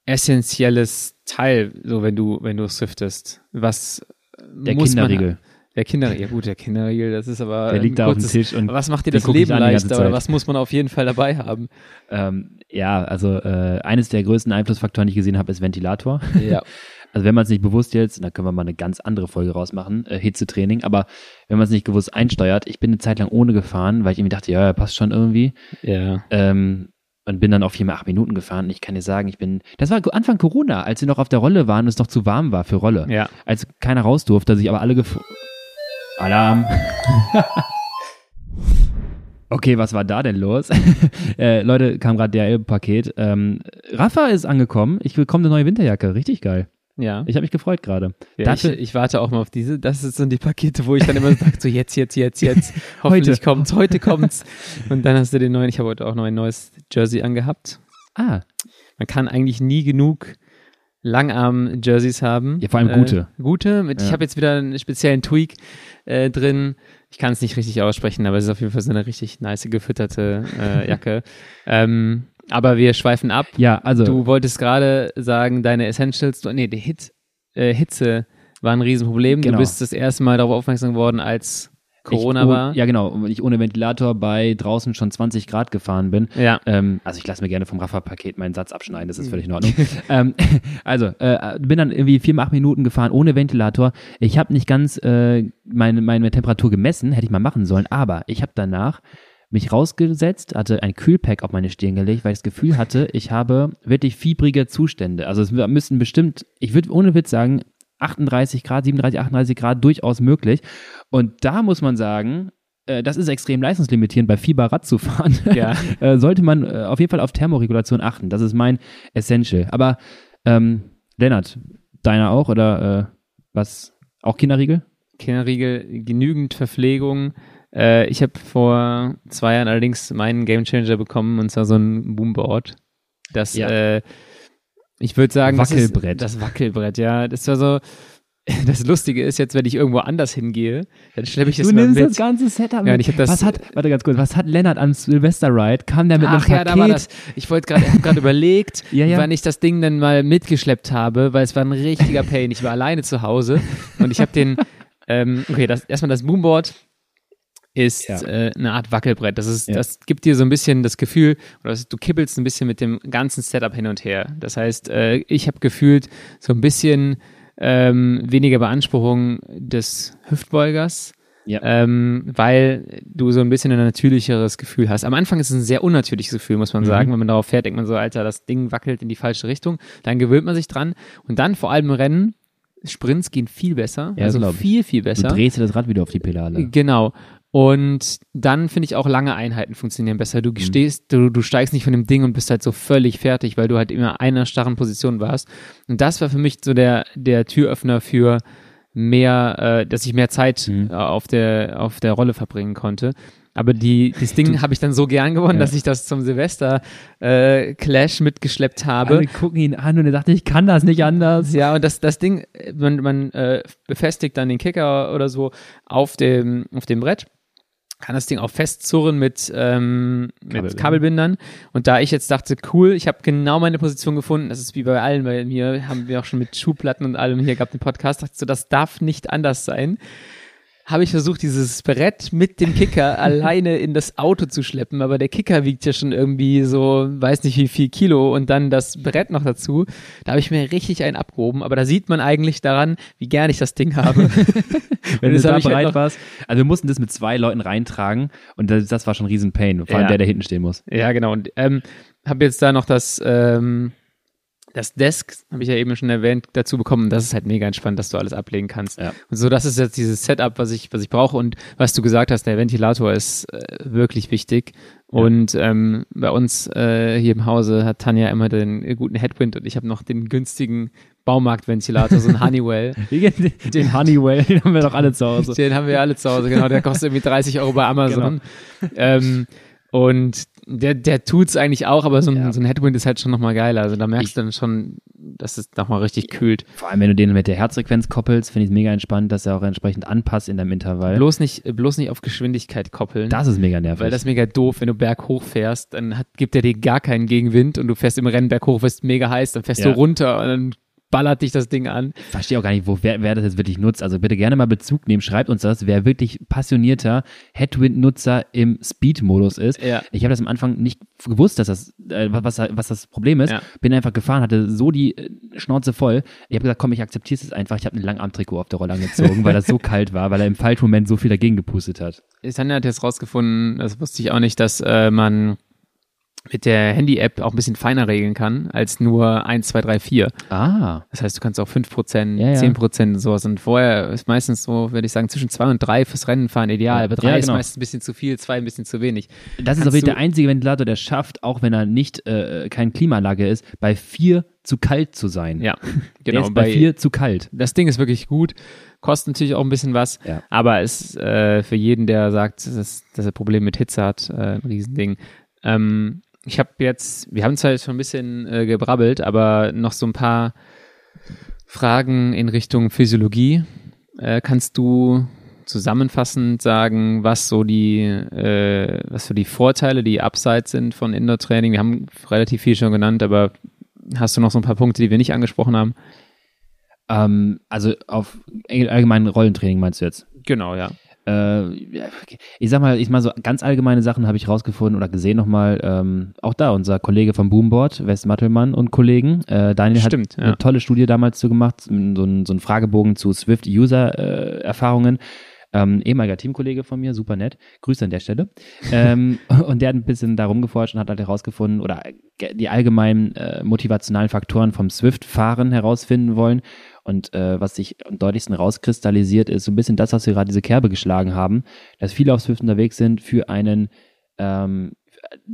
essentielles Teil, so wenn du wenn du swiftest? Was Der muss man- Kinderriegel. Der Kinderriegel, ja gut, der Kinderriegel, das ist aber Der liegt ein da auf dem kurzes- Tisch und was macht dir das Leben leichter oder was muss man auf jeden Fall dabei haben? Ähm, ja, also äh, eines der größten Einflussfaktoren, die ich gesehen habe, ist Ventilator. Ja. <laughs> Also wenn man es nicht bewusst jetzt, da können wir mal eine ganz andere Folge rausmachen, äh, Hitzetraining, aber wenn man es nicht gewusst einsteuert, ich bin eine Zeit lang ohne gefahren, weil ich irgendwie dachte, ja, ja, passt schon irgendwie. Ja. Ähm, und bin dann auf viermal acht Minuten gefahren. Und ich kann dir sagen, ich bin. Das war Anfang Corona, als wir noch auf der Rolle waren und es noch zu warm war für Rolle. Ja. Als keiner raus durfte, sich aber alle gef Alarm. <laughs> okay, was war da denn los? <laughs> äh, Leute, kam gerade DHL-Paket. Ähm, Rafa ist angekommen. Ich bekomme eine neue Winterjacke. Richtig geil. Ja. Ich habe mich gefreut gerade. Ja, ich, ich warte auch mal auf diese. Das sind die Pakete, wo ich dann immer sage, so jetzt, jetzt, jetzt, jetzt. <laughs> Hoffentlich Heute. kommt's, heute kommt's. Und dann hast du den neuen, ich habe heute auch noch ein neues Jersey angehabt. Ah, Man kann eigentlich nie genug Langarm-Jerseys haben. Ja, vor allem gute. Äh, gute. Mit, Ich Ja. habe jetzt wieder einen speziellen Tweak äh, drin. Ich kann es nicht richtig aussprechen, aber es ist auf jeden Fall so eine richtig nice gefütterte äh, Jacke. <laughs> ähm, aber wir schweifen ab. ja, also. Du wolltest gerade sagen, deine Essentials, nee, die Hit, äh, Hitze war ein Riesenproblem. Genau. Du bist das erste Mal darauf aufmerksam geworden, als Corona ich, war. Ja, genau. Und ich ohne Ventilator bei draußen schon 20 Grad gefahren bin. Ja. Ähm, also ich lasse mir gerne vom Rafa-Paket meinen Satz abschneiden, das ist völlig in Ordnung. <laughs> ähm, <laughs> also, äh, bin dann irgendwie vier, acht Minuten gefahren ohne Ventilator. Ich habe nicht ganz äh, meine, meine Temperatur gemessen, hätte ich mal machen sollen, aber ich habe danach mich rausgesetzt, hatte ein Kühlpack auf meine Stirn gelegt, weil ich das Gefühl hatte, ich habe wirklich fiebrige Zustände. Also es müssten bestimmt, ich würde ohne Witz sagen, 38 Grad, 37, 38 Grad durchaus möglich. Und da muss man sagen, äh, das ist extrem leistungslimitierend, bei Fieber Rad zu fahren. Ja. <laughs> äh, sollte man äh, auf jeden Fall auf Thermoregulation achten. Das ist mein Essential. Aber ähm, Lennart, deiner auch oder äh, was? Auch Kinderriegel? Kinderriegel, genügend Verpflegung. Äh, ich habe vor zwei Jahren allerdings meinen Gamechanger bekommen, und zwar so ein Boomboard. Das, Ja. äh, ich würde sagen, Wackelbrett. Das, ist, das Wackelbrett, ja. Das war so. <laughs> Das Lustige ist jetzt, wenn ich irgendwo anders hingehe, dann schleppe ich das Du mal nimmst mit. das ganze Setup Ja, mit. ich hab das- was hat, warte ganz kurz, was hat Lennart am Silvester Ride? Kam der mit Ach einem ja, Paket? da war das. Ich wollte gerade, habe gerade <laughs> überlegt, Ja, ja. wann ich das Ding dann mal mitgeschleppt habe, weil es war ein richtiger Pain. Ich war alleine zu Hause und ich habe den, ähm, okay, das, erstmal das Boomboard ist Ja. äh, eine Art Wackelbrett. Das ist, Ja. das gibt dir so ein bisschen das Gefühl, oder du kippelst ein bisschen mit dem ganzen Setup hin und her. Das heißt, äh, ich habe gefühlt so ein bisschen ähm, weniger Beanspruchung des Hüftbeugers Ja. ähm, weil du so ein bisschen ein natürlicheres Gefühl hast. Am Anfang ist es ein sehr unnatürliches Gefühl, muss man Mhm. sagen. Wenn man darauf fährt, denkt man so, Alter, das Ding wackelt in die falsche Richtung. Dann gewöhnt man sich dran. Und dann vor allem im Rennen, Sprints gehen viel besser. Ja, also viel, viel Du besser. drehst dir das Rad wieder auf die Pedale. Genau. Und dann finde ich auch lange Einheiten funktionieren besser. Du stehst, du, du steigst nicht von dem Ding und bist halt so völlig fertig, weil du halt immer einer starren Position warst. Und das war für mich so der, der Türöffner für mehr, äh, dass ich mehr Zeit Mhm. äh, auf der, auf der Rolle verbringen konnte. Aber die, das Ding habe ich dann so gern gewonnen, Ja. dass ich das zum Silvester äh, Clash mitgeschleppt habe. Alle gucken ihn an und er dachte, ich kann das nicht anders. Ja, und das, das Ding, man, man äh, befestigt dann den Kicker oder so auf dem, auf dem Brett. Kann das Ding auch festzurren mit, ähm, mit Kabelbindern. Kabelbindern. Und da ich jetzt dachte, cool, ich habe genau meine Position gefunden, das ist wie bei allen, bei mir haben wir auch schon mit Schuhplatten und allem hier gehabt im Podcast, dachte ich so, das darf nicht anders sein. Habe ich versucht, dieses Brett mit dem Kicker <laughs> alleine in das Auto zu schleppen, aber der Kicker wiegt ja schon irgendwie so, weiß nicht wie viel Kilo und dann das Brett noch dazu. Da habe ich mir richtig einen abgehoben, aber da sieht man eigentlich daran, wie gern ich das Ding habe. <laughs> Wenn du da halt bereit noch- warst. Also wir mussten das mit zwei Leuten reintragen und das, das war schon ein riesen Pain, vor allem Ja. der, der hinten stehen muss. Ja, genau. Und ähm, habe jetzt da noch das, ähm, das Desk, habe ich ja eben schon erwähnt, dazu bekommen. Das ist halt mega entspannt, dass du alles ablegen kannst. Ja. Und so, das ist jetzt dieses Setup, was ich, was ich brauche. Und was du gesagt hast, der Ventilator ist äh, wirklich wichtig. Und ähm, bei uns äh, hier im Hause hat Tanja immer den äh, guten Headwind und ich habe noch den günstigen Baumarktventilator, so ein Honeywell. <laughs> Den, Honeywell, den haben wir doch alle zu Hause. Den haben wir alle zu Hause, genau. Der kostet irgendwie 30 Euro bei Amazon. Ähm, und der, der tut's eigentlich auch, aber so ein, Ja. so ein Headwind ist halt schon nochmal geiler. Also da merkst du dann schon, dass es nochmal richtig kühlt. Vor allem, wenn du den mit der Herzfrequenz koppelst, finde ich es mega entspannt, dass er auch entsprechend anpasst in deinem Intervall. Bloß nicht, bloß nicht auf Geschwindigkeit koppeln. das ist mega nervig. weil das ist mega doof, wenn du berghoch fährst, dann hat, gibt er dir gar keinen Gegenwind und du fährst im Rennen berghoch, wirst mega heiß, dann fährst Ja. du runter und dann ballert dich das Ding an. Ich verstehe auch gar nicht, wo, wer, wer das jetzt wirklich nutzt. Also bitte gerne mal Bezug nehmen, schreibt uns das, wer wirklich passionierter Headwind-Nutzer im Speed-Modus ist. Ja. Ich habe das am Anfang nicht gewusst, dass das, äh, was, was das Problem ist. Ja. Bin einfach gefahren, hatte so die äh, Schnauze voll. Ich habe gesagt, komm, ich akzeptiere es jetzt einfach. Ich habe ein Langarmtrikot auf der Rolle angezogen, weil das so <laughs> kalt war, weil er im falschen Moment so viel dagegen gepustet hat. Tanja hat jetzt rausgefunden, das wusste ich auch nicht, dass äh, man mit der Handy-App auch ein bisschen feiner regeln kann als nur 1, 2, 3, 4. Ah, Das heißt, du kannst auch 5%, Ja, ja. 10% und sowas. Und vorher ist meistens so, würde ich sagen, zwischen 2 und 3 fürs Rennen fahren ideal. Aber 3 Ja, ist genau. meistens ein bisschen zu viel, 2 ein bisschen zu wenig. das ist Kannst Fall du- der einzige Ventilator, der schafft, auch wenn er nicht äh, kein Klimaanlage ist, bei vier zu kalt zu sein. Ja, <laughs> Der genau. ist bei vier zu kalt. das Ding ist wirklich gut, kostet natürlich auch ein bisschen was, Ja. aber ist äh, für jeden, der sagt, dass, dass er Probleme mit Hitze hat, äh, ein Riesending. Ähm, ich habe jetzt, wir haben zwar jetzt schon ein bisschen äh, gebrabbelt, aber noch so ein paar Fragen in Richtung Physiologie. Äh, kannst du zusammenfassend sagen, was so die, äh, was so die Vorteile, die Upsides sind von Indoor-Training? Wir haben relativ viel schon genannt, aber hast du noch so ein paar Punkte, die wir nicht angesprochen haben? Ähm, also auf allgemeinen Rollentraining meinst du jetzt? Genau, ja. Äh, ich sag mal, ich mal so ganz allgemeine Sachen habe ich rausgefunden oder gesehen nochmal. Ähm, auch da, unser Kollege vom Boomboard, Wes Mattelmann und Kollegen. Äh, Daniel Stimmt, hat ja. eine tolle Studie damals zu gemacht, so ein, so ein Fragebogen zu Swift-User-Erfahrungen. Ähm, ehemaliger Teamkollege von mir, super nett. Grüße an der Stelle. ähm, <laughs> und der hat ein bisschen darum geforscht und hat halt herausgefunden oder die allgemeinen äh, motivationalen Faktoren vom Swift-Fahren herausfinden wollen. Und äh, was sich am deutlichsten rauskristallisiert, ist so ein bisschen das, was wir gerade diese Kerbe geschlagen haben, dass viele auf Swift unterwegs sind für einen ähm,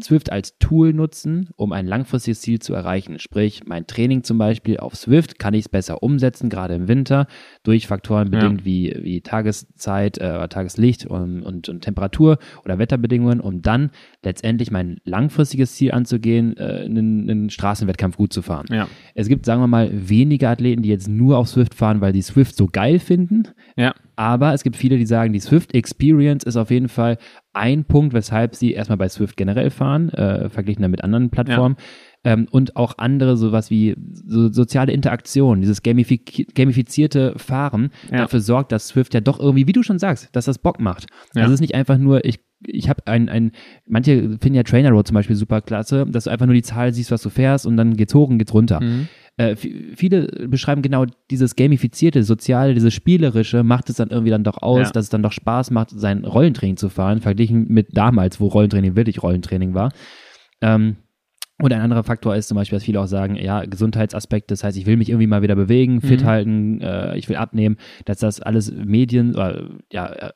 Swift als Tool nutzen, um ein langfristiges Ziel zu erreichen. Sprich, mein Training zum Beispiel auf Swift kann ich es besser umsetzen, gerade im Winter, durch Faktoren bedingt wie, wie Tageszeit, äh, Tageslicht und, und, und Temperatur oder Wetterbedingungen, um dann letztendlich mein langfristiges Ziel anzugehen, äh, einen, einen Straßenwettkampf gut zu fahren. Ja. Es gibt, sagen wir mal, wenige Athleten, die jetzt nur auf Swift fahren, weil die Swift so geil finden. Ja. Aber es gibt viele, die sagen, die Swift Experience ist auf jeden Fall ein Punkt, weshalb sie erstmal bei Swift generell fahren, äh, verglichen dann mit anderen Plattformen. Ähm, und auch andere, sowas wie so soziale Interaktion, dieses gamifi gamifizierte Fahren, Ja. dafür sorgt, dass Swift ja doch irgendwie, wie du schon sagst, dass das Bock macht. Ja. Also es ist nicht einfach nur, ich, ich habe ein, ein, manche finden ja Trainer Road zum Beispiel super klasse, dass du einfach nur die Zahl siehst, was du fährst und dann geht's hoch und geht's runter. Mhm. Äh, vi- viele beschreiben genau dieses gamifizierte, soziale, dieses spielerische, macht es dann irgendwie dann doch aus, Ja. dass es dann doch Spaß macht, sein Rollentraining zu fahren, verglichen mit damals, wo Rollentraining wirklich Rollentraining war. Ähm, und ein anderer Faktor ist zum Beispiel, dass viele auch sagen, ja, Gesundheitsaspekt, das heißt, ich will mich irgendwie mal wieder bewegen, fit Mhm. halten, äh, ich will abnehmen, dass das alles Medien, äh, ja,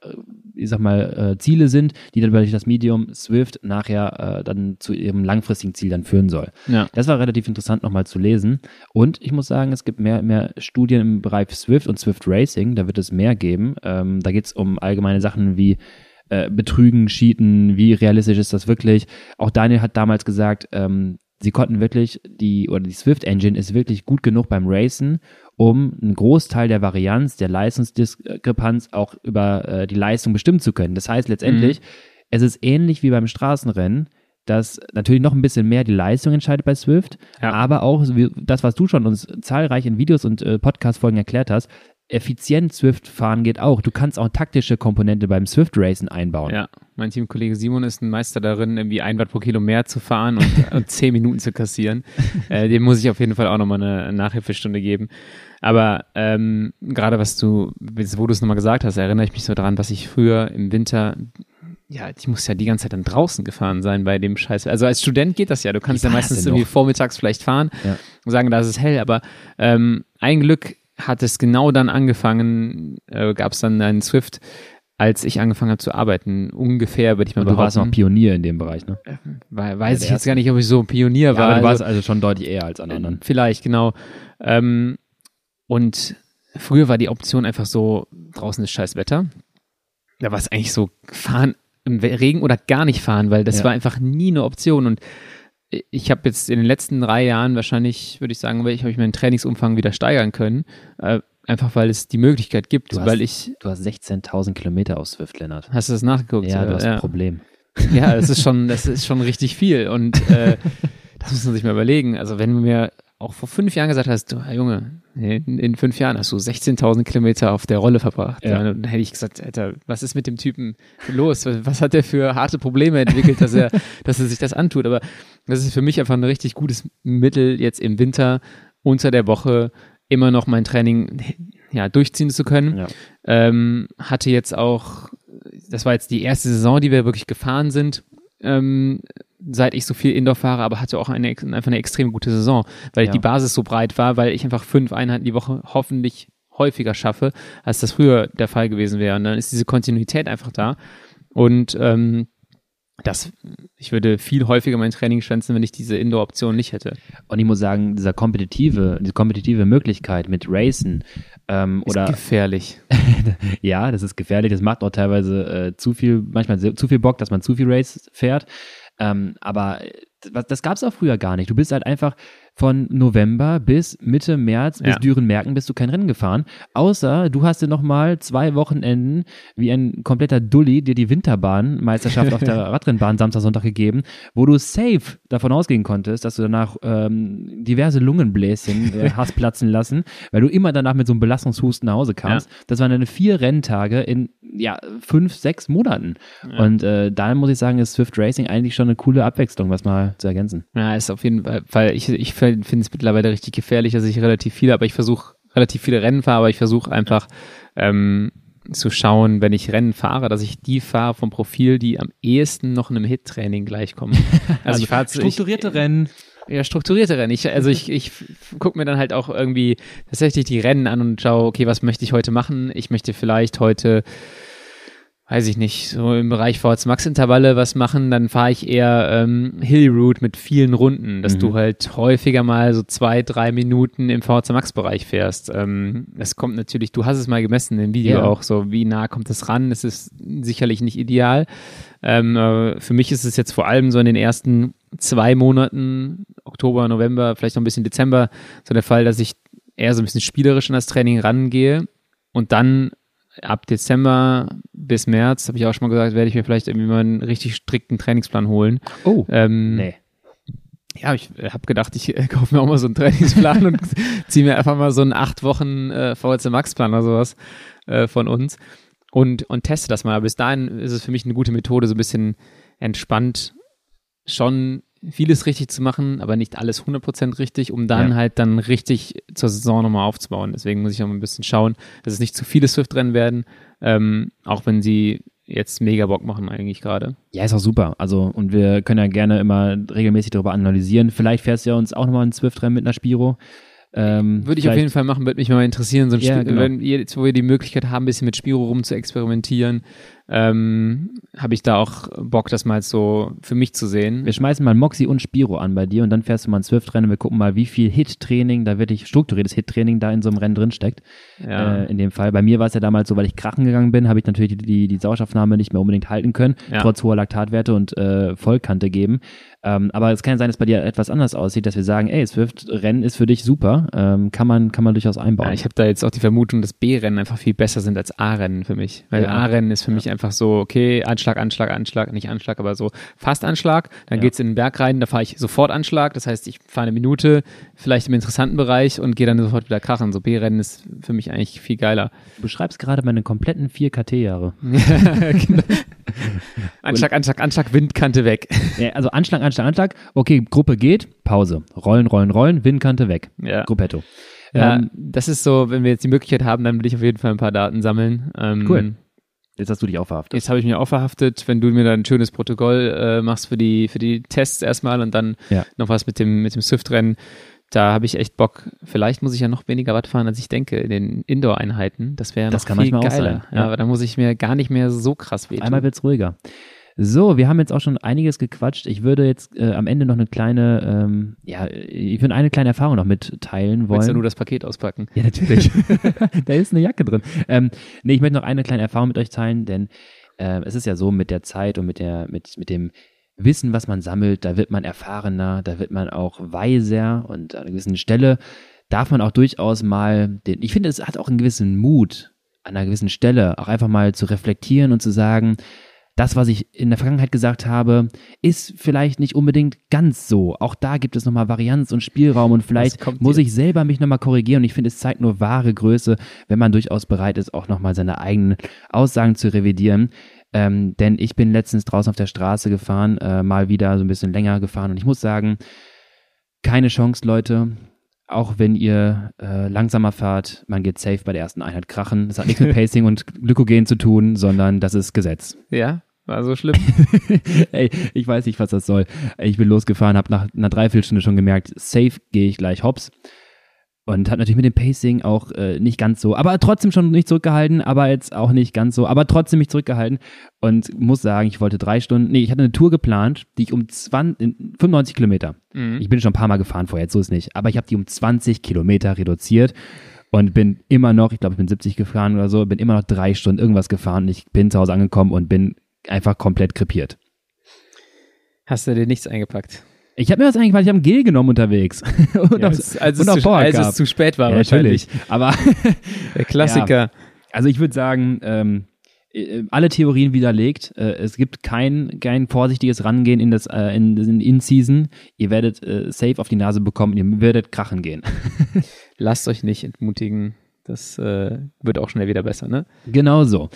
ich sag mal, äh, Ziele sind, die dann durch das Medium Swift nachher äh, dann zu ihrem langfristigen Ziel dann führen soll. Ja. Das war relativ interessant nochmal zu lesen. Und ich muss sagen, es gibt mehr, mehr Studien im Bereich Swift und Swift Racing, da wird es mehr geben. Ähm, da geht es um allgemeine Sachen wie äh, Betrügen, Cheaten, wie realistisch ist das wirklich. Auch Daniel hat damals gesagt, ähm, sie konnten wirklich, die, oder die Swift Engine ist wirklich gut genug beim Racen, um einen Großteil der Varianz, der Leistungsdiskrepanz auch über äh, die Leistung bestimmen zu können. Das heißt letztendlich, mhm. es ist ähnlich wie beim Straßenrennen, dass natürlich noch ein bisschen mehr die Leistung entscheidet bei Swift, ja. aber auch das, was du schon uns zahlreich in Videos und äh, Podcast-Folgen erklärt hast, effizient Swift fahren geht auch. Du kannst auch taktische Komponente beim Swift Racen einbauen. Ja, mein Teamkollege Simon ist ein Meister darin, irgendwie ein Watt pro Kilo mehr zu fahren und, <laughs> und zehn Minuten zu kassieren. Äh, dem muss ich auf jeden Fall auch nochmal eine Nachhilfestunde geben. Aber ähm, gerade was du, wo du es nochmal gesagt hast, erinnere ich mich so daran, was ich früher im Winter ja, ich muss ja die ganze Zeit dann draußen gefahren sein bei dem Scheiß. Also als Student geht das ja. Du kannst ja meistens irgendwie vormittags vielleicht fahren ja. und sagen, da ist es hell. Aber ähm, ein Glück hat es genau dann angefangen, äh, gab es dann einen Swift, als ich angefangen habe zu arbeiten. Ungefähr, würde ich mal und behaupten. Du warst noch Pionier in dem Bereich, ne? Äh, weiß ja, ich jetzt gar nicht, ob ich so ein Pionier ja, war. Aber du warst also, also schon deutlich eher als an anderen. Vielleicht, genau. Ähm, und früher war die Option einfach so, draußen ist scheiß Wetter. Da war es eigentlich so, fahren im Regen oder gar nicht fahren, weil das ja. war einfach nie eine Option. Und ich habe jetzt in den letzten drei Jahren wahrscheinlich, würde ich sagen, habe ich meinen Trainingsumfang wieder steigern können. Äh, einfach weil es die Möglichkeit gibt, du hast, weil ich. Du hast 16.000 Kilometer aus Swift, Lennart. Hast du das nachgeguckt? Ja, du hast ja. ein Problem. Ja, das ist schon, das ist schon richtig viel. Und äh, <laughs> das muss man sich mal überlegen. Also wenn du mir auch vor fünf Jahren gesagt hast, du, Junge, in, in fünf Jahren hast du 16.000 Kilometer auf der Rolle verbracht. Ja. Dann hätte ich gesagt, Alter, was ist mit dem Typen los? Was hat der für harte Probleme entwickelt, dass er, <laughs> dass er sich das antut? Aber das ist für mich einfach ein richtig gutes Mittel, jetzt im Winter unter der Woche immer noch mein Training ja, durchziehen zu können. Ja. Ähm, hatte jetzt auch, das war jetzt die erste Saison, die wir wirklich gefahren sind. Ähm, seit ich so viel Indoor fahre, aber hatte auch eine, einfach eine extrem gute Saison, weil ja. die Basis so breit war, weil ich einfach fünf Einheiten die Woche hoffentlich häufiger schaffe, als das früher der Fall gewesen wäre. Und dann ist diese Kontinuität einfach da. Und ähm, das, ich würde viel häufiger mein Training schwänzen, wenn ich diese Indoor-Option nicht hätte. Und ich muss sagen, dieser kompetitive, diese kompetitive Möglichkeit mit Racen ähm, ist oder gefährlich. <laughs> ja, das ist gefährlich. Das macht auch teilweise äh, zu viel, manchmal zu viel Bock, dass man zu viel Race fährt. Ähm, aber das, das gab es auch früher gar nicht. Du bist halt einfach von November bis Mitte März bis ja. Düren-Merken bist du kein Rennen gefahren. Außer du hast dir nochmal zwei Wochenenden wie ein kompletter Dulli dir die Winterbahnmeisterschaft auf der <laughs> Radrennbahn Samstag, Sonntag gegeben, wo du safe davon ausgehen konntest, dass du danach ähm, diverse Lungenbläschen äh, <laughs> hast platzen lassen, weil du immer danach mit so einem Belastungshusten nach Hause kamst. Ja. Das waren deine vier Renntage in ja, fünf, sechs Monaten. Ja. Und äh, da muss ich sagen, ist Swift Racing eigentlich schon eine coole Abwechslung, was mal zu ergänzen. Ja, ist auf jeden Fall, weil ich, ich finde es mittlerweile richtig gefährlich, dass ich relativ viele, aber ich versuche relativ viele Rennen fahre, aber ich versuche einfach ähm, zu schauen, wenn ich Rennen fahre, dass ich die fahre vom Profil, die am ehesten noch in einem Hit-Training gleichkommen. Also, <laughs> also ich fahre strukturierte ich, Rennen. Ja, strukturierte Rennen. Ich, also ich, ich gucke mir dann halt auch irgendwie tatsächlich die Rennen an und schaue, okay, was möchte ich heute machen? Ich möchte vielleicht heute weiß ich nicht, so im Bereich VHS Max Intervalle was machen, dann fahre ich eher ähm, Hilly Route mit vielen Runden, dass mhm. du halt häufiger mal so zwei, drei Minuten im VHS Max Bereich fährst. Ähm, das kommt natürlich, du hast es mal gemessen im Video ja. auch, so wie nah kommt es ran, es ist sicherlich nicht ideal. Ähm, äh, für mich ist es jetzt vor allem so in den ersten zwei Monaten, Oktober, November, vielleicht noch ein bisschen Dezember, so der Fall, dass ich eher so ein bisschen spielerisch an das Training rangehe und dann ab Dezember bis März, habe ich auch schon mal gesagt, werde ich mir vielleicht irgendwie mal einen richtig strikten Trainingsplan holen. Oh, ähm, nee. Ja, ich äh, habe gedacht, ich äh, <laughs> kaufe mir auch mal so einen Trainingsplan und <laughs> ziehe mir einfach mal so einen acht Wochen äh, VLC Max Plan oder sowas äh, von uns und, und teste das mal. Aber bis dahin ist es für mich eine gute Methode, so ein bisschen entspannt schon vieles richtig zu machen, aber nicht alles 100% richtig, um dann ja. halt dann richtig zur Saison nochmal aufzubauen. Deswegen muss ich auch ein bisschen schauen, dass es nicht zu viele Swift-Rennen werden, ähm, auch wenn sie jetzt mega Bock machen eigentlich gerade. Ja, ist auch super. Also, und wir können ja gerne immer regelmäßig darüber analysieren. Vielleicht fährst du ja uns auch nochmal ein Swift-Rennen mit einer Spiro. Ähm, würde ich auf jeden Fall machen, würde mich mal interessieren, so ein ja, genau. wenn ihr, wo wir die Möglichkeit haben, ein bisschen mit Spiro rum zu experimentieren, ähm, habe ich da auch Bock, das mal so für mich zu sehen. Wir schmeißen mal Moxie und Spiro an bei dir und dann fährst du mal ein Swift-Rennen. Wir gucken mal, wie viel Hit-Training, da wirklich strukturiertes Hit-Training da in so einem Rennen drin steckt. Ja. Äh, in dem Fall. Bei mir war es ja damals so, weil ich krachen gegangen bin, habe ich natürlich die, die, die Sauerstoffnahme nicht mehr unbedingt halten können, Ja. trotz hoher Laktatwerte und äh, Vollkante geben. Ähm, aber es kann ja sein, dass bei dir etwas anders aussieht, dass wir sagen, ey, Swift-Rennen ist für dich super, ähm, kann man kann man durchaus einbauen. Ja, ich habe da jetzt auch die Vermutung, dass B-Rennen einfach viel besser sind als A-Rennen für mich. Weil. A-Rennen ist für mich einfach so, okay, Anschlag, Anschlag, Anschlag, nicht Anschlag, aber so fast Anschlag. Dann Ja. geht's in den Berg rein, da fahre ich sofort Anschlag. Das heißt, ich fahre eine Minute, vielleicht im interessanten Bereich und gehe dann sofort wieder krachen. So B-Rennen ist für mich eigentlich viel geiler. du beschreibst gerade meine kompletten 4 KT-Jahre. <laughs> Genau. Anschlag, Anschlag, Anschlag, Windkante weg. Ja, also Anschlag, Anschlag, Anschlag. Okay, Gruppe geht, Pause. Rollen, rollen, rollen, Windkante weg. Ja. Gruppetto. Ja, Ähm, das ist so, wenn wir jetzt die Möglichkeit haben, dann will ich auf jeden Fall ein paar Daten sammeln. Ähm, Cool. Jetzt hast du dich auch verhaftet. Jetzt habe ich mir auch verhaftet, wenn du mir dann ein schönes Protokoll äh, machst für die, für die Tests erstmal und dann Ja. noch was mit dem, mit dem Swift-Rennen. Da habe ich echt Bock. Vielleicht muss ich ja noch weniger Watt fahren, als ich denke, in den Indoor-Einheiten. Das wäre ja Das noch kann viel manchmal auch geiler. sein, Ja. ja. aber da muss ich mir gar nicht mehr so krass wehtun. Einmal wird's ruhiger. So, wir haben jetzt auch schon einiges gequatscht. Ich würde jetzt äh, am Ende noch eine kleine, ähm, ja, ich würde eine kleine Erfahrung noch mitteilen Willst du wollen. nur das Paket auspacken? Ja, natürlich. <laughs> da ist eine Jacke drin. Ähm, nee, ich möchte noch eine kleine Erfahrung mit euch teilen, denn äh, es ist ja so mit der Zeit und mit der, mit, mit dem Wissen, was man sammelt, da wird man erfahrener, da wird man auch weiser und an einer gewissen Stelle darf man auch durchaus mal den, ich finde, es hat auch einen gewissen Mut, an einer gewissen Stelle auch einfach mal zu reflektieren und zu sagen, das, was ich in der Vergangenheit gesagt habe, ist vielleicht nicht unbedingt ganz so. Auch da gibt es nochmal Varianz und Spielraum und vielleicht muss ich selber mich nochmal korrigieren. Und ich finde, es zeigt nur wahre Größe, wenn man durchaus bereit ist, auch nochmal seine eigenen Aussagen zu revidieren. Ähm, denn ich bin letztens draußen auf der Straße gefahren, äh, mal wieder so ein bisschen länger gefahren und ich muss sagen, keine Chance, Leute. Auch wenn ihr äh, langsamer fahrt, man geht safe bei der ersten Einheit krachen. Das hat nichts mit <laughs> Pacing und Glykogen zu tun, sondern das ist Gesetz. Ja, war so schlimm. <laughs> Ey, ich weiß nicht, was das soll. Ich bin losgefahren, habe nach einer Dreiviertelstunde schon gemerkt, safe gehe ich gleich hops. Und hat natürlich mit dem Pacing auch äh, nicht ganz so, aber trotzdem schon nicht zurückgehalten, aber jetzt auch nicht ganz so, aber trotzdem mich zurückgehalten. Und muss sagen, ich wollte drei Stunden, nee, ich hatte eine Tour geplant, die ich um 20, in 95 Kilometer. Mhm. Ich bin schon ein paar Mal gefahren vorher, jetzt so ist nicht. Aber ich habe die um 20 Kilometer reduziert und bin immer noch, ich glaube, ich bin 70 gefahren oder so, bin immer noch drei Stunden irgendwas gefahren ich bin zu Hause angekommen und bin einfach komplett krepiert. Hast du dir nichts eingepackt? Ich habe mir was weil ich habe ein Gel genommen unterwegs. <laughs> und Ja, als, als, und es zu, als es zu spät war ja, wahrscheinlich. natürlich. Aber <laughs> Der Klassiker. also ich würde sagen, ähm, äh, alle Theorien widerlegt. Äh, es gibt kein, kein vorsichtiges Rangehen in das äh, in, in In-Season. Ihr werdet äh, safe auf die Nase bekommen. Ihr werdet krachen gehen. <laughs> Lasst euch nicht entmutigen. Das äh, wird auch schnell wieder besser, ne? Genau so.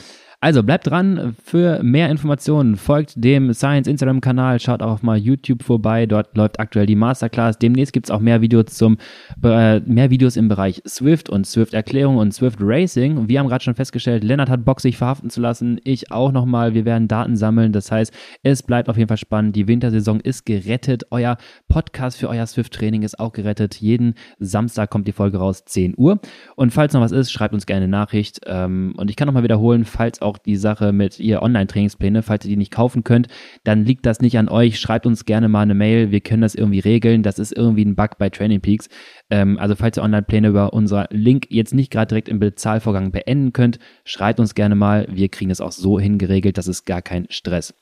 Also bleibt dran für mehr Informationen. Folgt dem Science Instagram-Kanal, schaut auch mal YouTube vorbei. Dort läuft aktuell die Masterclass. Demnächst gibt's auch mehr Videos zum äh, mehr Videos im Bereich Swift und Swift-Erklärung und Swift Racing. Wir haben gerade schon festgestellt, Lennart hat Bock, sich verhaften zu lassen. Ich auch nochmal. Wir werden Daten sammeln. Das heißt, es bleibt auf jeden Fall spannend. Die Wintersaison ist gerettet. Euer Podcast für euer Swift-Training ist auch gerettet. Jeden Samstag kommt die Folge raus, 10 Uhr. Und falls noch was ist, schreibt uns gerne eine Nachricht. Ähm, und ich kann nochmal wiederholen, falls auch die Sache mit ihr Online-Trainingspläne, falls ihr die nicht kaufen könnt, dann liegt das nicht an euch. Schreibt uns gerne mal eine Mail. Wir können das irgendwie regeln. Das ist irgendwie ein Bug bei Training Peaks. Ähm, also falls ihr Online-Pläne über unser Link jetzt nicht gerade direkt im Bezahlvorgang beenden könnt, schreibt uns gerne mal. Wir kriegen es auch so hingeregelt. Das ist gar kein Stress.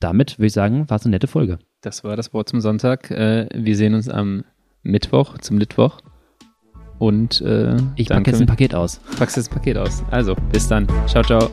Damit würde ich sagen, war es eine nette Folge. Das war das Wort zum Sonntag. Äh, wir sehen uns am Mittwoch, zum Litwoch. Und äh, ich packe jetzt ein Paket aus. Packst jetzt ein Paket aus. Also, bis dann. Ciao, ciao.